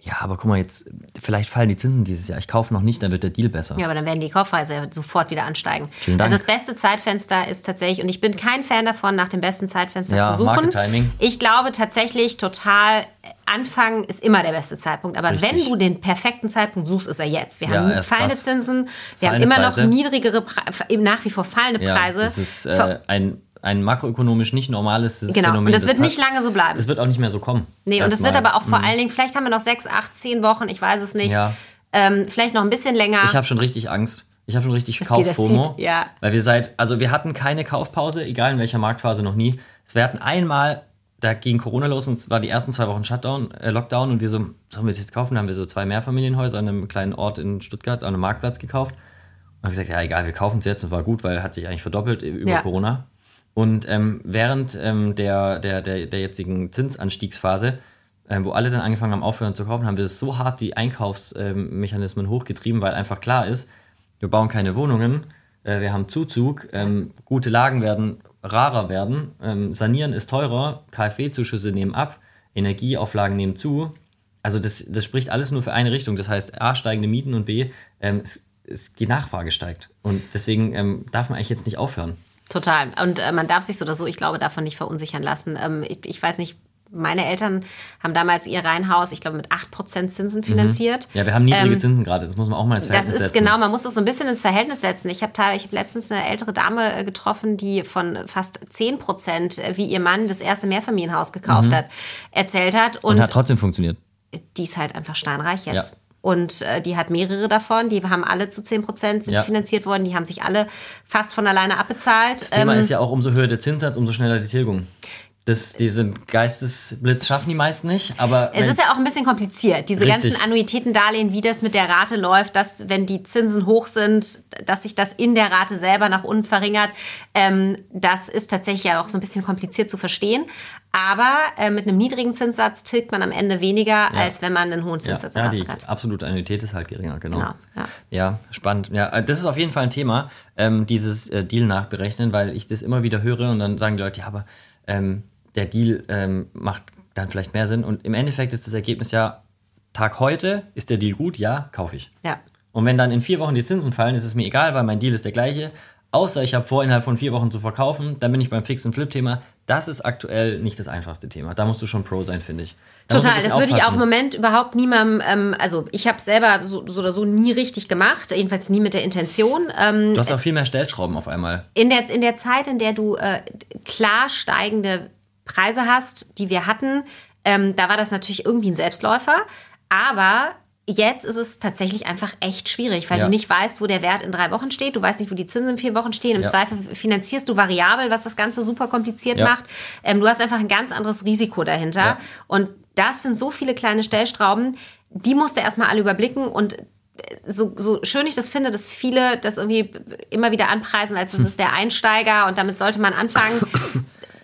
ja, aber guck mal, jetzt, vielleicht fallen die Zinsen dieses Jahr. Ich kaufe noch nicht, dann wird der Deal besser. Ja, aber dann werden die Kaufpreise sofort wieder ansteigen. Vielen Dank. Also das beste Zeitfenster ist tatsächlich, und ich bin kein Fan davon, nach dem besten Zeitfenster ja, zu suchen. Timing. Ich glaube tatsächlich total, Anfang ist immer der beste Zeitpunkt. Aber Richtig. wenn du den perfekten Zeitpunkt suchst, ist er jetzt. Wir ja, haben fallende Zinsen, wir fallende haben immer Preise. noch niedrigere, nach wie vor fallende Preise. Ja, das ist äh, ein ein makroökonomisch nicht normales genau. Phänomen. Und das wird das nicht lange so bleiben. Das wird auch nicht mehr so kommen. Nee, und das wird aber auch vor mhm. allen Dingen, vielleicht haben wir noch sechs, acht, zehn Wochen, ich weiß es nicht. Ja. Ähm, vielleicht noch ein bisschen länger. Ich habe schon richtig Angst. Ich habe schon richtig Kauffomo. Ja. Weil wir seit, also wir hatten keine Kaufpause, egal in welcher Marktphase noch nie. Wir hatten einmal, da ging Corona los und es war die ersten zwei Wochen Shutdown, äh, Lockdown und wir so, sollen wir das jetzt kaufen? Da haben wir so zwei Mehrfamilienhäuser an einem kleinen Ort in Stuttgart, an einem Marktplatz gekauft. Und habe gesagt, ja egal, wir kaufen es jetzt und war gut, weil hat sich eigentlich verdoppelt über ja. Corona. Und ähm, während ähm, der, der, der, der jetzigen Zinsanstiegsphase, ähm, wo alle dann angefangen haben, aufhören zu kaufen, haben wir so hart die Einkaufsmechanismen ähm, hochgetrieben, weil einfach klar ist, wir bauen keine Wohnungen, äh, wir haben Zuzug, ähm, gute Lagen werden rarer werden, ähm, sanieren ist teurer, KfW-Zuschüsse nehmen ab, Energieauflagen nehmen zu. Also das, das spricht alles nur für eine Richtung. Das heißt, A, steigende Mieten und B, es es, die Nachfrage steigt. Und deswegen darf man eigentlich jetzt nicht aufhören. Total. Und äh, man darf sich so oder so, ich glaube, davon nicht verunsichern lassen. Ähm, ich, ich weiß nicht, meine Eltern haben damals ihr Reihenhaus, ich glaube, mit 8% Zinsen finanziert. Ja, wir haben niedrige ähm, Zinsen gerade, das muss man auch mal ins Verhältnis setzen. Das ist setzen. genau, man muss das so ein bisschen ins Verhältnis setzen. Ich habe hab letztens eine ältere Dame äh, getroffen, die von fast 10%, äh, wie ihr Mann das erste Mehrfamilienhaus gekauft mhm. hat, erzählt hat. Und, und, hat trotzdem funktioniert. Die ist halt einfach steinreich jetzt. Ja. Und äh, die hat mehrere davon, die haben alle zu 10 Prozent ja. finanziert worden, die haben sich alle fast von alleine abbezahlt. Das Thema ähm, ist ja auch, umso höher der Zinssatz, umso schneller die Tilgung. Das, diesen Geistesblitz schaffen die meisten nicht, aber. Es ist ja auch ein bisschen kompliziert. Diese richtig. ganzen Annuitätendarlehen, wie das mit der Rate läuft, dass, wenn die Zinsen hoch sind, dass sich das in der Rate selber nach unten verringert, ähm, das ist tatsächlich ja auch so ein bisschen kompliziert zu verstehen. Aber äh, mit einem niedrigen Zinssatz tilgt man am Ende weniger, ja. als wenn man einen hohen Zinssatz ja, ja, die hat. absolute Annuität ist halt geringer, genau. genau ja. ja. spannend. Ja, äh, das ist auf jeden Fall ein Thema, ähm, dieses äh, Deal nachberechnen, weil ich das immer wieder höre und dann sagen die Leute, ja, aber ähm, der Deal ähm, macht dann vielleicht mehr Sinn. Und im Endeffekt ist das Ergebnis ja, Tag heute, ist der Deal gut? Ja, kaufe ich. Ja. Und wenn dann in vier Wochen die Zinsen fallen, ist es mir egal, weil mein Deal ist der gleiche. Außer ich habe vor, innerhalb von vier Wochen zu verkaufen, dann bin ich beim fixen Flip-Thema. Das ist aktuell nicht das einfachste Thema. Da musst du schon Pro sein, finde ich. Da Total, das würde ich auch im Moment überhaupt niemandem, ähm, also ich habe selber so, so, oder so nie richtig gemacht, jedenfalls nie mit der Intention. Ähm, du hast auch viel mehr Stellschrauben auf einmal. In der, in der Zeit, in der du äh, klar steigende Preise hast, die wir hatten, ähm, da war das natürlich irgendwie ein Selbstläufer. Aber jetzt ist es tatsächlich einfach echt schwierig, weil ja. du nicht weißt, wo der Wert in drei Wochen steht. Du weißt nicht, wo die Zinsen in vier Wochen stehen. Im ja. Zweifel finanzierst du variabel, was das Ganze super kompliziert ja. macht. Ähm, du hast einfach ein ganz anderes Risiko dahinter. Und das sind so viele kleine Stellstrauben, die musst du erstmal alle überblicken und so, so schön ich das finde, dass viele das irgendwie immer wieder anpreisen, als es ist der Einsteiger und damit sollte man anfangen.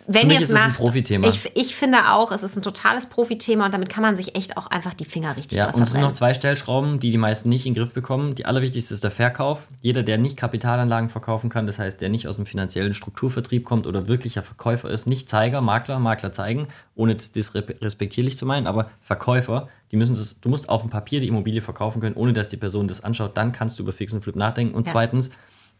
Wenn ihr es macht, ich, ich finde auch, es ist ein totales Profithema und damit kann man sich echt auch einfach die Finger richtig Ja, und es sind noch zwei Stellschrauben, die die meisten nicht in den Griff bekommen. Die allerwichtigste ist der Verkauf. Jeder, der nicht Kapitalanlagen verkaufen kann, das heißt, der nicht aus dem finanziellen Strukturvertrieb kommt oder wirklicher Verkäufer ist, nicht Zeiger, Makler, Makler zeigen, ohne das respektierlich zu meinen, aber Verkäufer, die müssen das, du musst auf dem Papier die Immobilie verkaufen können, ohne dass die Person das anschaut, dann kannst du über Fix und Flip nachdenken. Und ja. zweitens,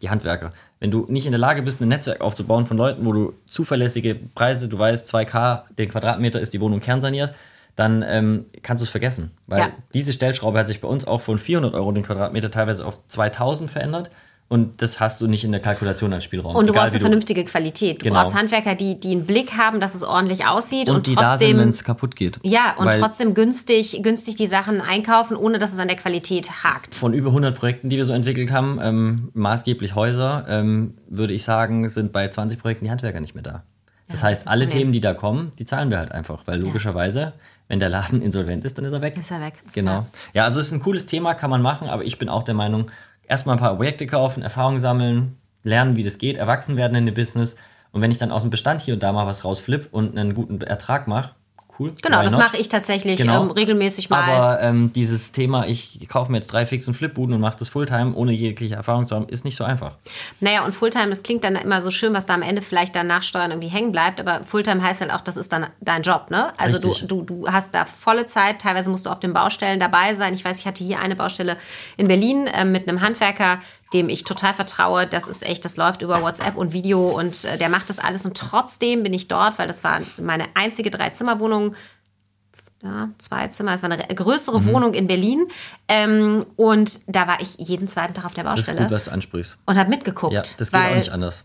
die Handwerker. Wenn du nicht in der Lage bist, ein Netzwerk aufzubauen von Leuten, wo du zuverlässige Preise, du weißt, 2K den Quadratmeter ist die Wohnung kernsaniert, dann ähm, kannst du es vergessen. Weil ja. diese Stellschraube hat sich bei uns auch von 400 Euro den Quadratmeter teilweise auf 2000 verändert. Und das hast du nicht in der Kalkulation als Spielraum. Und du Egal, brauchst eine vernünftige Qualität. Du genau. brauchst Handwerker, die, die einen Blick haben, dass es ordentlich aussieht. Und, und die trotzdem, wenn es kaputt geht. Ja, und Weil trotzdem günstig, günstig die Sachen einkaufen, ohne dass es an der Qualität hakt. Von über 100 Projekten, die wir so entwickelt haben, ähm, maßgeblich Häuser, ähm, würde ich sagen, sind bei 20 Projekten die Handwerker nicht mehr da. Das ja, heißt, das alle Themen, die da kommen, die zahlen wir halt einfach. Weil logischerweise, ja. wenn der Laden insolvent ist, dann ist er weg. Ist er weg. Genau. Ja. ja, also es ist ein cooles Thema, kann man machen, aber ich bin auch der Meinung, erstmal ein paar Objekte kaufen, Erfahrung sammeln, lernen, wie das geht, erwachsen werden in dem Business. Und wenn ich dann aus dem Bestand hier und da mal was rausflippe und einen guten Ertrag mache, cool. Genau, das mache ich tatsächlich genau. ähm, regelmäßig mal. Aber ähm, dieses Thema, ich kaufe mir jetzt drei Fix- und Flipbuden und mache das Fulltime, ohne jegliche Erfahrung zu haben, ist nicht so einfach. Naja, und Fulltime, das klingt dann immer so schön, was da am Ende vielleicht dann nach Steuern irgendwie hängen bleibt, aber Fulltime heißt halt auch, das ist dann dein Job, ne? Also du, du, du hast da volle Zeit, teilweise musst du auf den Baustellen dabei sein. Ich weiß, ich hatte hier eine Baustelle in Berlin äh, mit einem Handwerker, dem ich total vertraue. Das ist echt, das läuft über WhatsApp und Video und äh, der macht das alles. Und trotzdem bin ich dort, weil das war meine einzige Dreizimmerwohnung ja, zwei Zimmer. Es war eine größere mhm. Wohnung in Berlin. Ähm, und da war ich jeden zweiten Tag auf der Baustelle. Das ist gut, was du ansprichst. Und habe mitgeguckt. Ja, das geht auch nicht anders.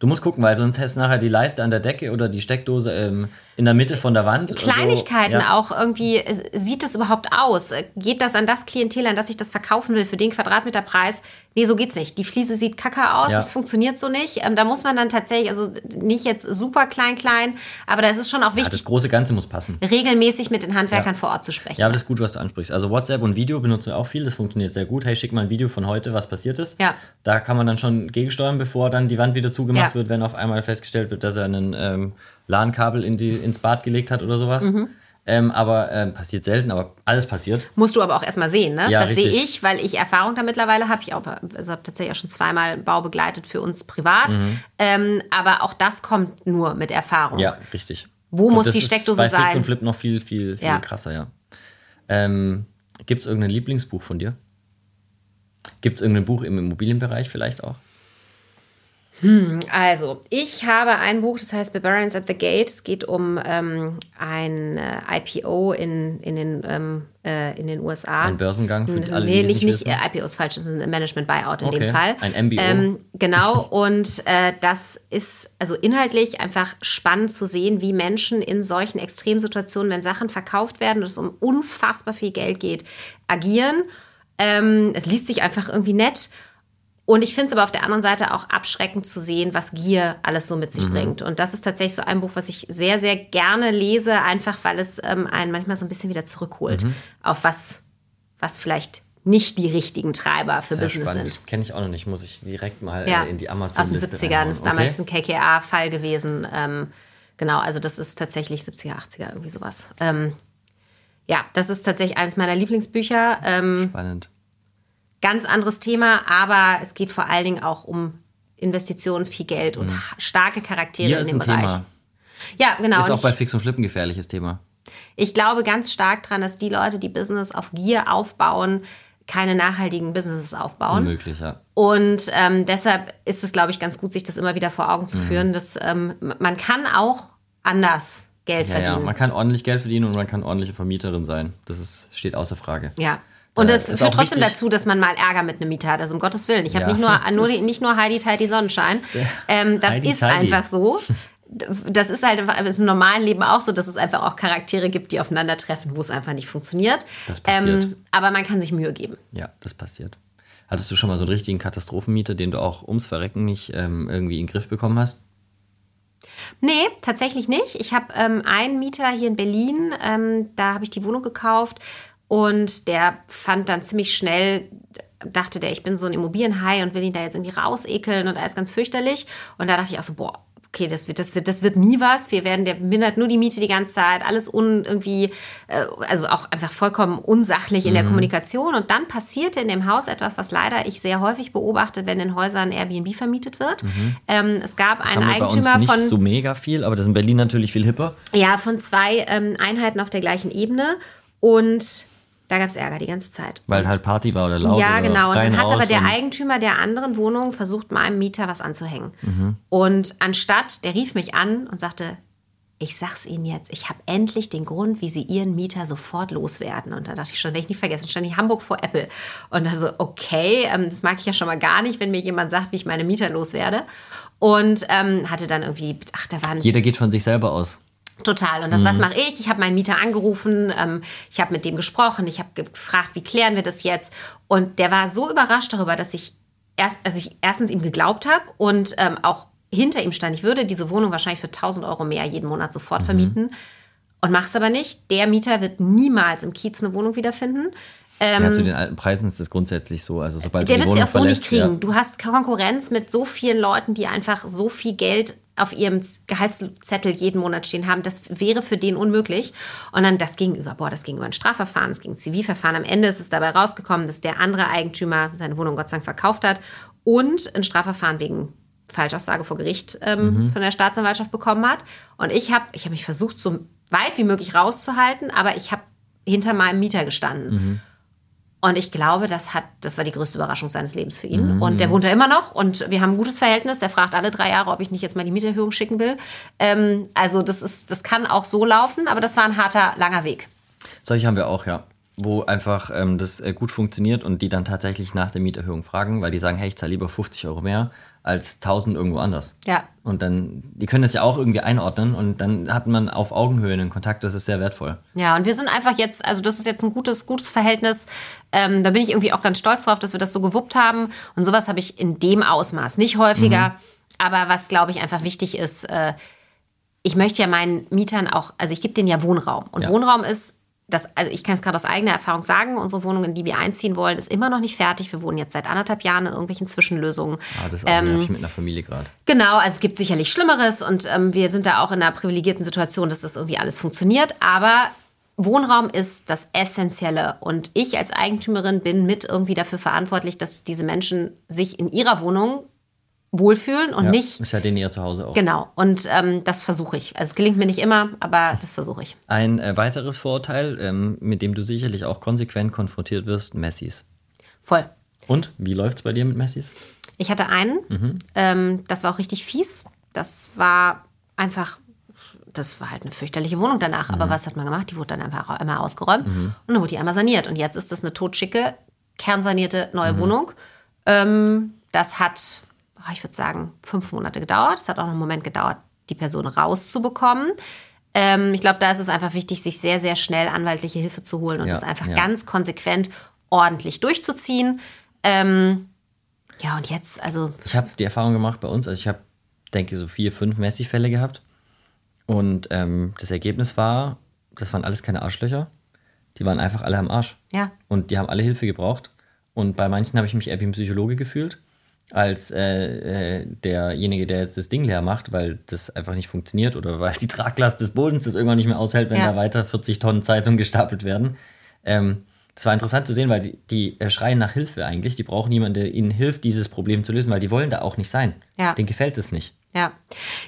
Du musst gucken, weil sonst hast du nachher die Leiste an der Decke oder die Steckdose ähm, in der Mitte von der Wand. Kleinigkeiten so. ja. auch irgendwie. Sieht das überhaupt aus? Geht das an das Klientel, an das ich das verkaufen will, für den Quadratmeterpreis? Nee, so geht's nicht. Die Fliese sieht kacke aus, ja. das funktioniert so nicht. Ähm, da muss man dann tatsächlich, also nicht jetzt super klein, klein, aber da ist es schon auch wichtig. Ja, das große Ganze muss passen. Regelmäßig mit den Handwerkern vor Ort zu sprechen. Ja, aber das ist gut, was du ansprichst. Also WhatsApp und Video benutzen wir auch viel, das funktioniert sehr gut. Hey, schick mal ein Video von heute, was passiert ist. Ja. Da kann man dann schon gegensteuern, bevor dann die Wand wieder zugemacht wird, wenn auf einmal festgestellt wird, dass er einen ähm, LAN-Kabel in ins Bad gelegt hat oder sowas. Mhm. Ähm, aber ähm, passiert selten, aber alles passiert. Musst du aber auch erstmal sehen, ne? Ja, das sehe ich, weil ich Erfahrung da mittlerweile habe. Ich also habe tatsächlich auch schon zweimal Bau begleitet für uns privat. Mhm. Ähm, aber auch das kommt nur mit Erfahrung. Ja, richtig. Wo und muss die Steckdose bei sein? Bei Fix und Flip noch viel, viel, viel ja. krasser, ja. Ähm, Gibt es irgendein Lieblingsbuch von dir? Gibt es irgendein Buch im Immobilienbereich vielleicht auch? Also, ich habe ein Buch, das heißt Barbarians at the Gate. Es geht um ähm, ein äh, IPO in, in, den, ähm, äh, in den USA. Ein Börsengang für Das- alle, nee, die nicht, nicht nicht wissen? äh, IPO ist falsch, das ist ein Management Buyout in Okay, dem Fall. ein MBO. Ähm, genau, und äh, das ist also inhaltlich einfach spannend zu sehen, wie Menschen in solchen Extremsituationen, wenn Sachen verkauft werden und es um unfassbar viel Geld geht, agieren. Ähm, es liest sich einfach irgendwie nett. Und ich finde es aber auf der anderen Seite auch abschreckend zu sehen, was Gier alles so mit Mhm. sich bringt. Und das ist tatsächlich so ein Buch, was ich sehr, sehr gerne lese, einfach weil es ähm, einen manchmal so ein bisschen wieder zurückholt Mhm. auf was, was vielleicht nicht die richtigen Treiber für Sehr Business spannend. sind. Kenne ich auch noch nicht, muss ich direkt mal Ja, äh, in die amazon aus den 70ern ist damals ein KKA-Fall gewesen. Ähm, genau, also das ist tatsächlich 70er, 80er, irgendwie sowas. Ähm, ja, das ist tatsächlich eines meiner Lieblingsbücher. Ähm, Spannend. Ganz anderes Thema, aber es geht vor allen Dingen auch um Investitionen, viel Geld und starke Charaktere Hier in dem Bereich. Thema. Ja, genau. Ist auch bei ich, Fix und Flip ein gefährliches Thema. ich glaube ganz stark daran, dass die Leute, die Business auf Gier aufbauen, keine nachhaltigen Businesses aufbauen. Unmöglich, ja. Und ähm, deshalb ist es, glaube ich, ganz gut, sich das immer wieder vor Augen Mhm. zu führen, dass ähm, man kann auch anders Geld Ja, ja, verdienen. man kann ordentlich Geld verdienen und man kann ordentliche Vermieterin sein. Das ist, steht außer Frage. Ja. Und Äh, das ist führt trotzdem wichtig- dazu, dass man mal Ärger mit einem Mieter hat. Also um Gottes Willen. Ich habe Ja. nicht nur, nur Das- nicht nur Heidi Tidy Sonnenschein. Ähm, das Heidi ist Tidy. einfach so. Das ist halt ist im normalen Leben auch so, dass es einfach auch Charaktere gibt, die aufeinandertreffen, wo es einfach nicht funktioniert. Das passiert. Ähm, aber man kann sich Mühe geben. Ja, das passiert. Hattest du schon mal so einen richtigen Katastrophenmieter, den du auch ums Verrecken nicht ähm, irgendwie in den Griff bekommen hast? Nee, tatsächlich nicht. Ich habe ähm, einen Mieter hier in Berlin, ähm, da habe ich die Wohnung gekauft und der fand dann ziemlich schnell, dachte der, ich bin so ein Immobilienhai und will ihn da jetzt irgendwie rausekeln und alles ganz fürchterlich. Und da dachte ich auch so, boah, okay, das wird, das wird, das wird nie was. Wir werden, der mindert nur die Miete die ganze Zeit, alles un, irgendwie, äh, also auch einfach vollkommen unsachlich Mhm. in der Kommunikation. Und dann passierte in dem Haus etwas, was leider ich sehr häufig beobachte, wenn in Häusern Airbnb vermietet wird. Ähm, es gab einen Mhm. Bei uns Eigentümer nicht von so mega viel, aber das ist in Berlin natürlich viel hipper. ja, von zwei ähm, Einheiten auf der gleichen Ebene. Und da gab es Ärger die ganze Zeit. Weil und, halt Party war oder laut. Ja, genau. Und dann hat aber der Eigentümer der anderen Wohnung versucht, meinem Mieter was anzuhängen. Mhm. Und anstatt, der rief mich an und sagte, ich sag's Ihnen jetzt, ich habe endlich den Grund, wie Sie Ihren Mieter sofort loswerden. Und da dachte ich schon, werde ich nicht vergessen, stand ich Hamburg vor Apple. Und da so, okay, ähm, das mag ich ja schon mal gar nicht, wenn mir jemand sagt, wie ich meine Mieter loswerde. Und ähm, hatte dann irgendwie, ach, da waren Jeder geht von sich selber aus. Total. Und das, Mhm. was mache ich? Ich habe meinen Mieter angerufen, ähm, ich habe mit dem gesprochen, ich habe gefragt, wie klären wir das jetzt? Und der war so überrascht darüber, dass ich erst, also ich erstens ihm geglaubt habe und ähm, auch hinter ihm stand. Ich würde diese Wohnung wahrscheinlich für 1000 Euro mehr jeden Monat sofort Mhm. vermieten und mach's aber nicht. Der Mieter wird niemals im Kiez eine Wohnung wiederfinden. ja, zu den alten Preisen ist das grundsätzlich so. Also sobald Ähm, Der wird sie auch so nicht kriegen. Du hast Konkurrenz mit so vielen Leuten, die einfach so viel Geld auf ihrem Gehaltszettel jeden Monat stehen haben. Das wäre für den unmöglich. Und dann das gegenüber, boah, das gegenüber ein Strafverfahren, das gegen ein Zivilverfahren. Am Ende ist es dabei rausgekommen, dass der andere Eigentümer seine Wohnung Gott sei Dank verkauft hat und ein Strafverfahren wegen Falschaussage vor Gericht ähm, von der Staatsanwaltschaft bekommen hat. Und ich habe ich hab mich versucht, so weit wie möglich rauszuhalten, aber ich habe hinter meinem Mieter gestanden. Und ich glaube, das hat, das war die größte Überraschung seines Lebens für ihn. Und der wohnt da immer noch und wir haben ein gutes Verhältnis. Der fragt alle drei Jahre, ob ich nicht jetzt mal die Mieterhöhung schicken will. Ähm, also das ist, das kann auch so laufen, aber das war ein harter, langer Weg. Solche haben wir auch, ja. Wo einfach ähm, das äh, gut funktioniert und die dann tatsächlich nach der Mieterhöhung fragen, weil die sagen, hey, ich zahle lieber 50 Euro mehr als 1000 irgendwo anders. Ja. Und dann, die können das ja auch irgendwie einordnen und dann hat man auf Augenhöhe einen Kontakt, das ist sehr wertvoll. Ja, und wir sind einfach jetzt, also das ist jetzt ein gutes, gutes Verhältnis. Ähm, da bin ich irgendwie auch ganz stolz drauf, dass wir das so gewuppt haben. Und sowas habe ich in dem Ausmaß, nicht häufiger. Aber was, glaube ich, einfach wichtig ist, äh, ich möchte ja meinen Mietern auch, also ich gebe denen ja Wohnraum. Und Ja. Wohnraum ist, das, also ich kann es gerade aus eigener Erfahrung sagen, unsere Wohnung, in die wir einziehen wollen, ist immer noch nicht fertig. Wir wohnen jetzt seit anderthalb Jahren in irgendwelchen Zwischenlösungen. Ah, das ist auch Ähm, mit einer Familie gerade. Genau, also es gibt sicherlich Schlimmeres und ähm, wir sind da auch in einer privilegierten Situation, dass das irgendwie alles funktioniert. Aber Wohnraum ist das Essentielle und ich als Eigentümerin bin mit irgendwie dafür verantwortlich, dass diese Menschen sich in ihrer Wohnung wohlfühlen und Ja, nicht. Ist ja denen ihr Zuhause auch. Genau, und ähm, das versuche ich. Also es gelingt mir nicht immer, aber das versuche ich. Ein äh, weiteres Vorurteil, ähm, mit dem du sicherlich auch konsequent konfrontiert wirst, Messis. Voll. Und wie läuft es bei dir mit Messis? Ich hatte einen, mhm. ähm, das war auch richtig fies. Das war einfach, das war halt eine fürchterliche Wohnung danach. Mhm. Aber was hat man gemacht? Die wurde dann einfach einmal ausgeräumt mhm. und dann wurde die einmal saniert. Und jetzt ist das eine totschicke, kernsanierte neue mhm. Wohnung. Ähm, das hat, ich würde sagen, fünf Monate gedauert. Es hat auch noch einen Moment gedauert, die Person rauszubekommen. Ähm, ich glaube, da ist es einfach wichtig, sich sehr, sehr schnell anwaltliche Hilfe zu holen und ja, das einfach ja. ganz konsequent ordentlich durchzuziehen. Ähm, ja, und jetzt, also. Ich habe die Erfahrung gemacht bei uns, also ich habe, denke, so vier, fünf Messi-Fälle gehabt. Und ähm, das Ergebnis war, das waren alles keine Arschlöcher. Die waren einfach alle am Arsch. Ja. Und die haben alle Hilfe gebraucht. Und bei manchen habe ich mich eher wie ein Psychologe gefühlt, als äh, äh, derjenige, der jetzt das Ding leer macht, weil das einfach nicht funktioniert oder weil die Traglast des Bodens das irgendwann nicht mehr aushält, wenn ja. da weiter 40 Tonnen Zeitung gestapelt werden. Ähm, das war interessant zu sehen, weil die, die äh, schreien nach Hilfe eigentlich. Die brauchen jemanden, der ihnen hilft, dieses Problem zu lösen, weil die wollen da auch nicht sein. Ja. Denen gefällt es nicht. Ja.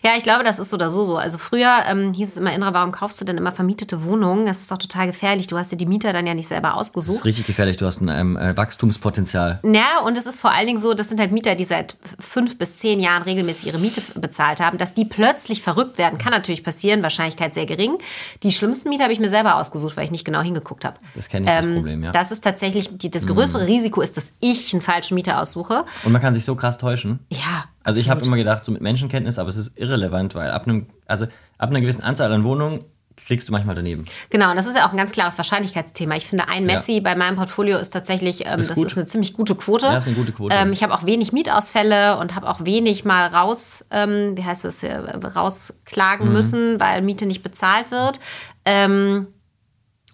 Ja, ich glaube, das ist so oder so so. Also früher ähm, hieß es immer, Indra, warum kaufst du denn immer vermietete Wohnungen? Das ist doch total gefährlich. Du hast dir die Mieter dann ja nicht selber ausgesucht. Das ist richtig gefährlich. Du hast ein ähm, äh, Wachstumspotenzial. Ja, und es ist vor allen Dingen so, das sind halt Mieter, die seit fünf bis zehn Jahren regelmäßig ihre Miete bezahlt haben. Dass die plötzlich verrückt werden, kann natürlich passieren. Wahrscheinlichkeit sehr gering. Die schlimmsten Mieter habe ich mir selber ausgesucht, weil ich nicht genau hingeguckt habe. Das kenne ich, ähm, das Problem, ja. Das ist tatsächlich, die, das größere mhm. Risiko ist, dass ich einen falschen Mieter aussuche. Und man kann sich so krass täuschen. Ja. Also ich habe immer gedacht, so mit Menschenkenntnis, aber es ist irrelevant, weil ab einem, also ab einer gewissen Anzahl an Wohnungen kriegst du manchmal daneben. Genau, und das ist ja auch ein ganz klares Wahrscheinlichkeitsthema. Ich finde, ein Messi ja. bei meinem Portfolio ist tatsächlich, ähm, ist das gut. ist eine ziemlich gute Quote. Ja, ist eine gute Quote. Ähm, ich habe auch wenig Mietausfälle und habe auch wenig mal raus, ähm, wie heißt es, äh, rausklagen mhm. müssen, weil Miete nicht bezahlt wird. Ähm,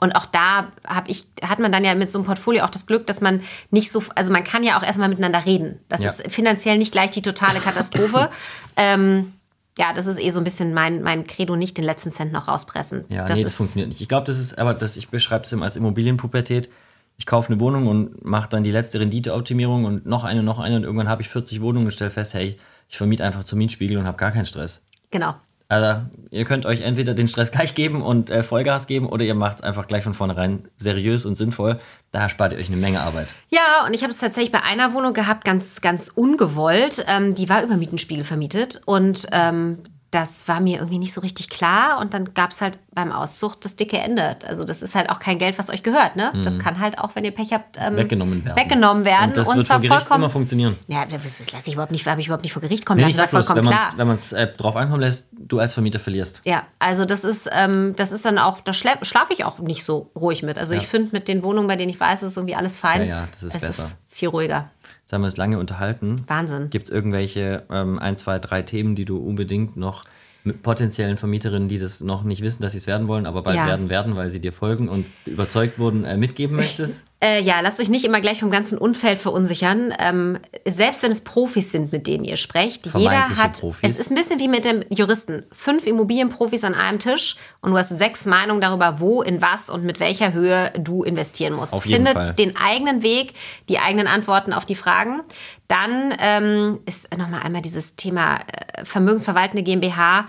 und auch da hab ich, hat man dann ja mit so einem Portfolio auch das Glück, dass man nicht so, also man kann ja auch erstmal miteinander reden. Das ja. ist finanziell nicht gleich die totale Katastrophe. ähm, ja, das ist eh so ein bisschen mein, mein Credo, nicht den letzten Cent noch rauspressen. Ja, das nee, das funktioniert nicht. Ich glaube, das ist, aber das, ich beschreibe es immer als Immobilienpubertät. Ich kaufe eine Wohnung und mache dann die letzte Renditeoptimierung und noch eine, noch eine und irgendwann habe ich 40 Wohnungen und stelle fest, hey, ich vermiete einfach zum Mietspiegel und habe gar keinen Stress. Genau. Also ihr könnt euch entweder den Stress gleich geben und äh, Vollgas geben oder ihr macht es einfach gleich von vornherein seriös und sinnvoll. Da spart ihr euch eine Menge Arbeit. Ja, und ich habe es tatsächlich bei einer Wohnung gehabt, ganz, ganz ungewollt. Ähm, die war über Mietenspiegel vermietet und ähm, das war mir irgendwie nicht so richtig klar. Und dann gab es halt beim Auszug das dicke Ende. Also das ist halt auch kein Geld, was euch gehört. Ne? Mhm. Das kann halt auch, wenn ihr Pech habt, ähm, weggenommen werden. Weggenommen werden. Und das und wird zwar vor Gericht vollkommen, immer funktionieren. Ja, das lasse ich überhaupt nicht, habe ich überhaupt nicht vor Gericht kommen nee, lassen. Vollkommen wenn klar. Wenn man es äh, drauf ankommen lässt, du als Vermieter verlierst. Ja, also das ist, ähm, das ist dann auch, da schlafe ich auch nicht so ruhig mit. Also ja. ich finde mit den Wohnungen, bei denen ich weiß, ist irgendwie alles fein. Ja, ja, das ist es besser. Ist viel ruhiger. Jetzt haben wir uns lange unterhalten. Wahnsinn. Gibt es irgendwelche ähm, ein, zwei, drei Themen, die du unbedingt noch mit potenziellen Vermieterinnen, die das noch nicht wissen, dass sie es werden wollen, aber bald ja. werden werden, weil sie dir folgen und überzeugt wurden, äh, mitgeben möchtest? Äh, ja, lasst euch nicht immer gleich vom ganzen Umfeld verunsichern. Ähm, selbst wenn es Profis sind, mit denen ihr sprecht, jeder hat. Profis. Es ist ein bisschen wie mit dem Juristen. Fünf Immobilienprofis an einem Tisch und du hast sechs Meinungen darüber, wo, in was und mit welcher Höhe du investieren musst. Auf jeden Findet Fall. den eigenen Weg, die eigenen Antworten auf die Fragen. Dann ähm, ist nochmal einmal dieses Thema äh, vermögensverwaltende GmbH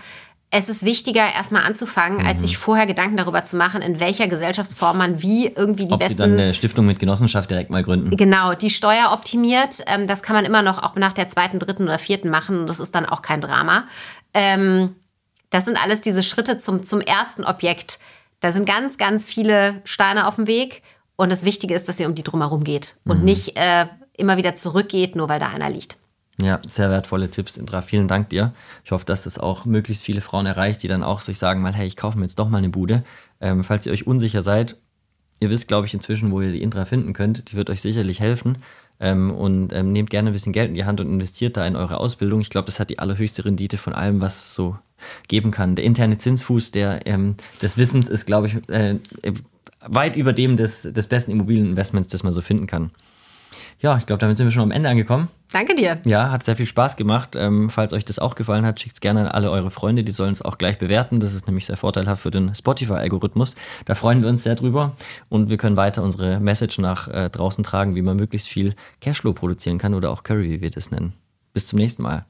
es ist wichtiger, erstmal anzufangen, mhm. als sich vorher Gedanken darüber zu machen, in welcher Gesellschaftsform man wie irgendwie die Ob besten. Sie dann eine Stiftung mit Genossenschaft direkt mal gründen. Genau, die Steuer optimiert. Ähm, das kann man immer noch auch nach der zweiten, dritten oder vierten machen und das ist dann auch kein Drama. Ähm, das sind alles diese Schritte zum, zum ersten Objekt. Da sind ganz, ganz viele Steine auf dem Weg und das Wichtige ist, dass ihr um die drumherum geht und mhm. nicht äh, immer wieder zurückgeht, nur weil da einer liegt. Ja, sehr wertvolle Tipps, Indra. Vielen Dank dir. Ich hoffe, dass das auch möglichst viele Frauen erreicht, die dann auch sich sagen mal, hey, ich kaufe mir jetzt doch mal eine Bude. Ähm, falls ihr euch unsicher seid, ihr wisst, glaube ich, inzwischen, wo ihr die Indra finden könnt. Die wird euch sicherlich helfen. Ähm, und ähm, nehmt gerne ein bisschen Geld in die Hand und investiert da in eure Ausbildung. Ich glaube, das hat die allerhöchste Rendite von allem, was es so geben kann. Der interne Zinsfuß der, ähm, des Wissens ist, glaube ich, äh, weit über dem des, des besten Immobilieninvestments, das man so finden kann. Ja, ich glaube, damit sind wir schon am Ende angekommen. Danke dir. Ja, hat sehr viel Spaß gemacht. Ähm, falls euch das auch gefallen hat, schickt es gerne an alle eure Freunde. Die sollen es auch gleich bewerten. Das ist nämlich sehr vorteilhaft für den Spotify-Algorithmus. Da freuen wir uns sehr drüber. Und wir können weiter unsere Message nach äh, draußen tragen, wie man möglichst viel Cashflow produzieren kann oder auch Curry, wie wir das nennen. Bis zum nächsten Mal.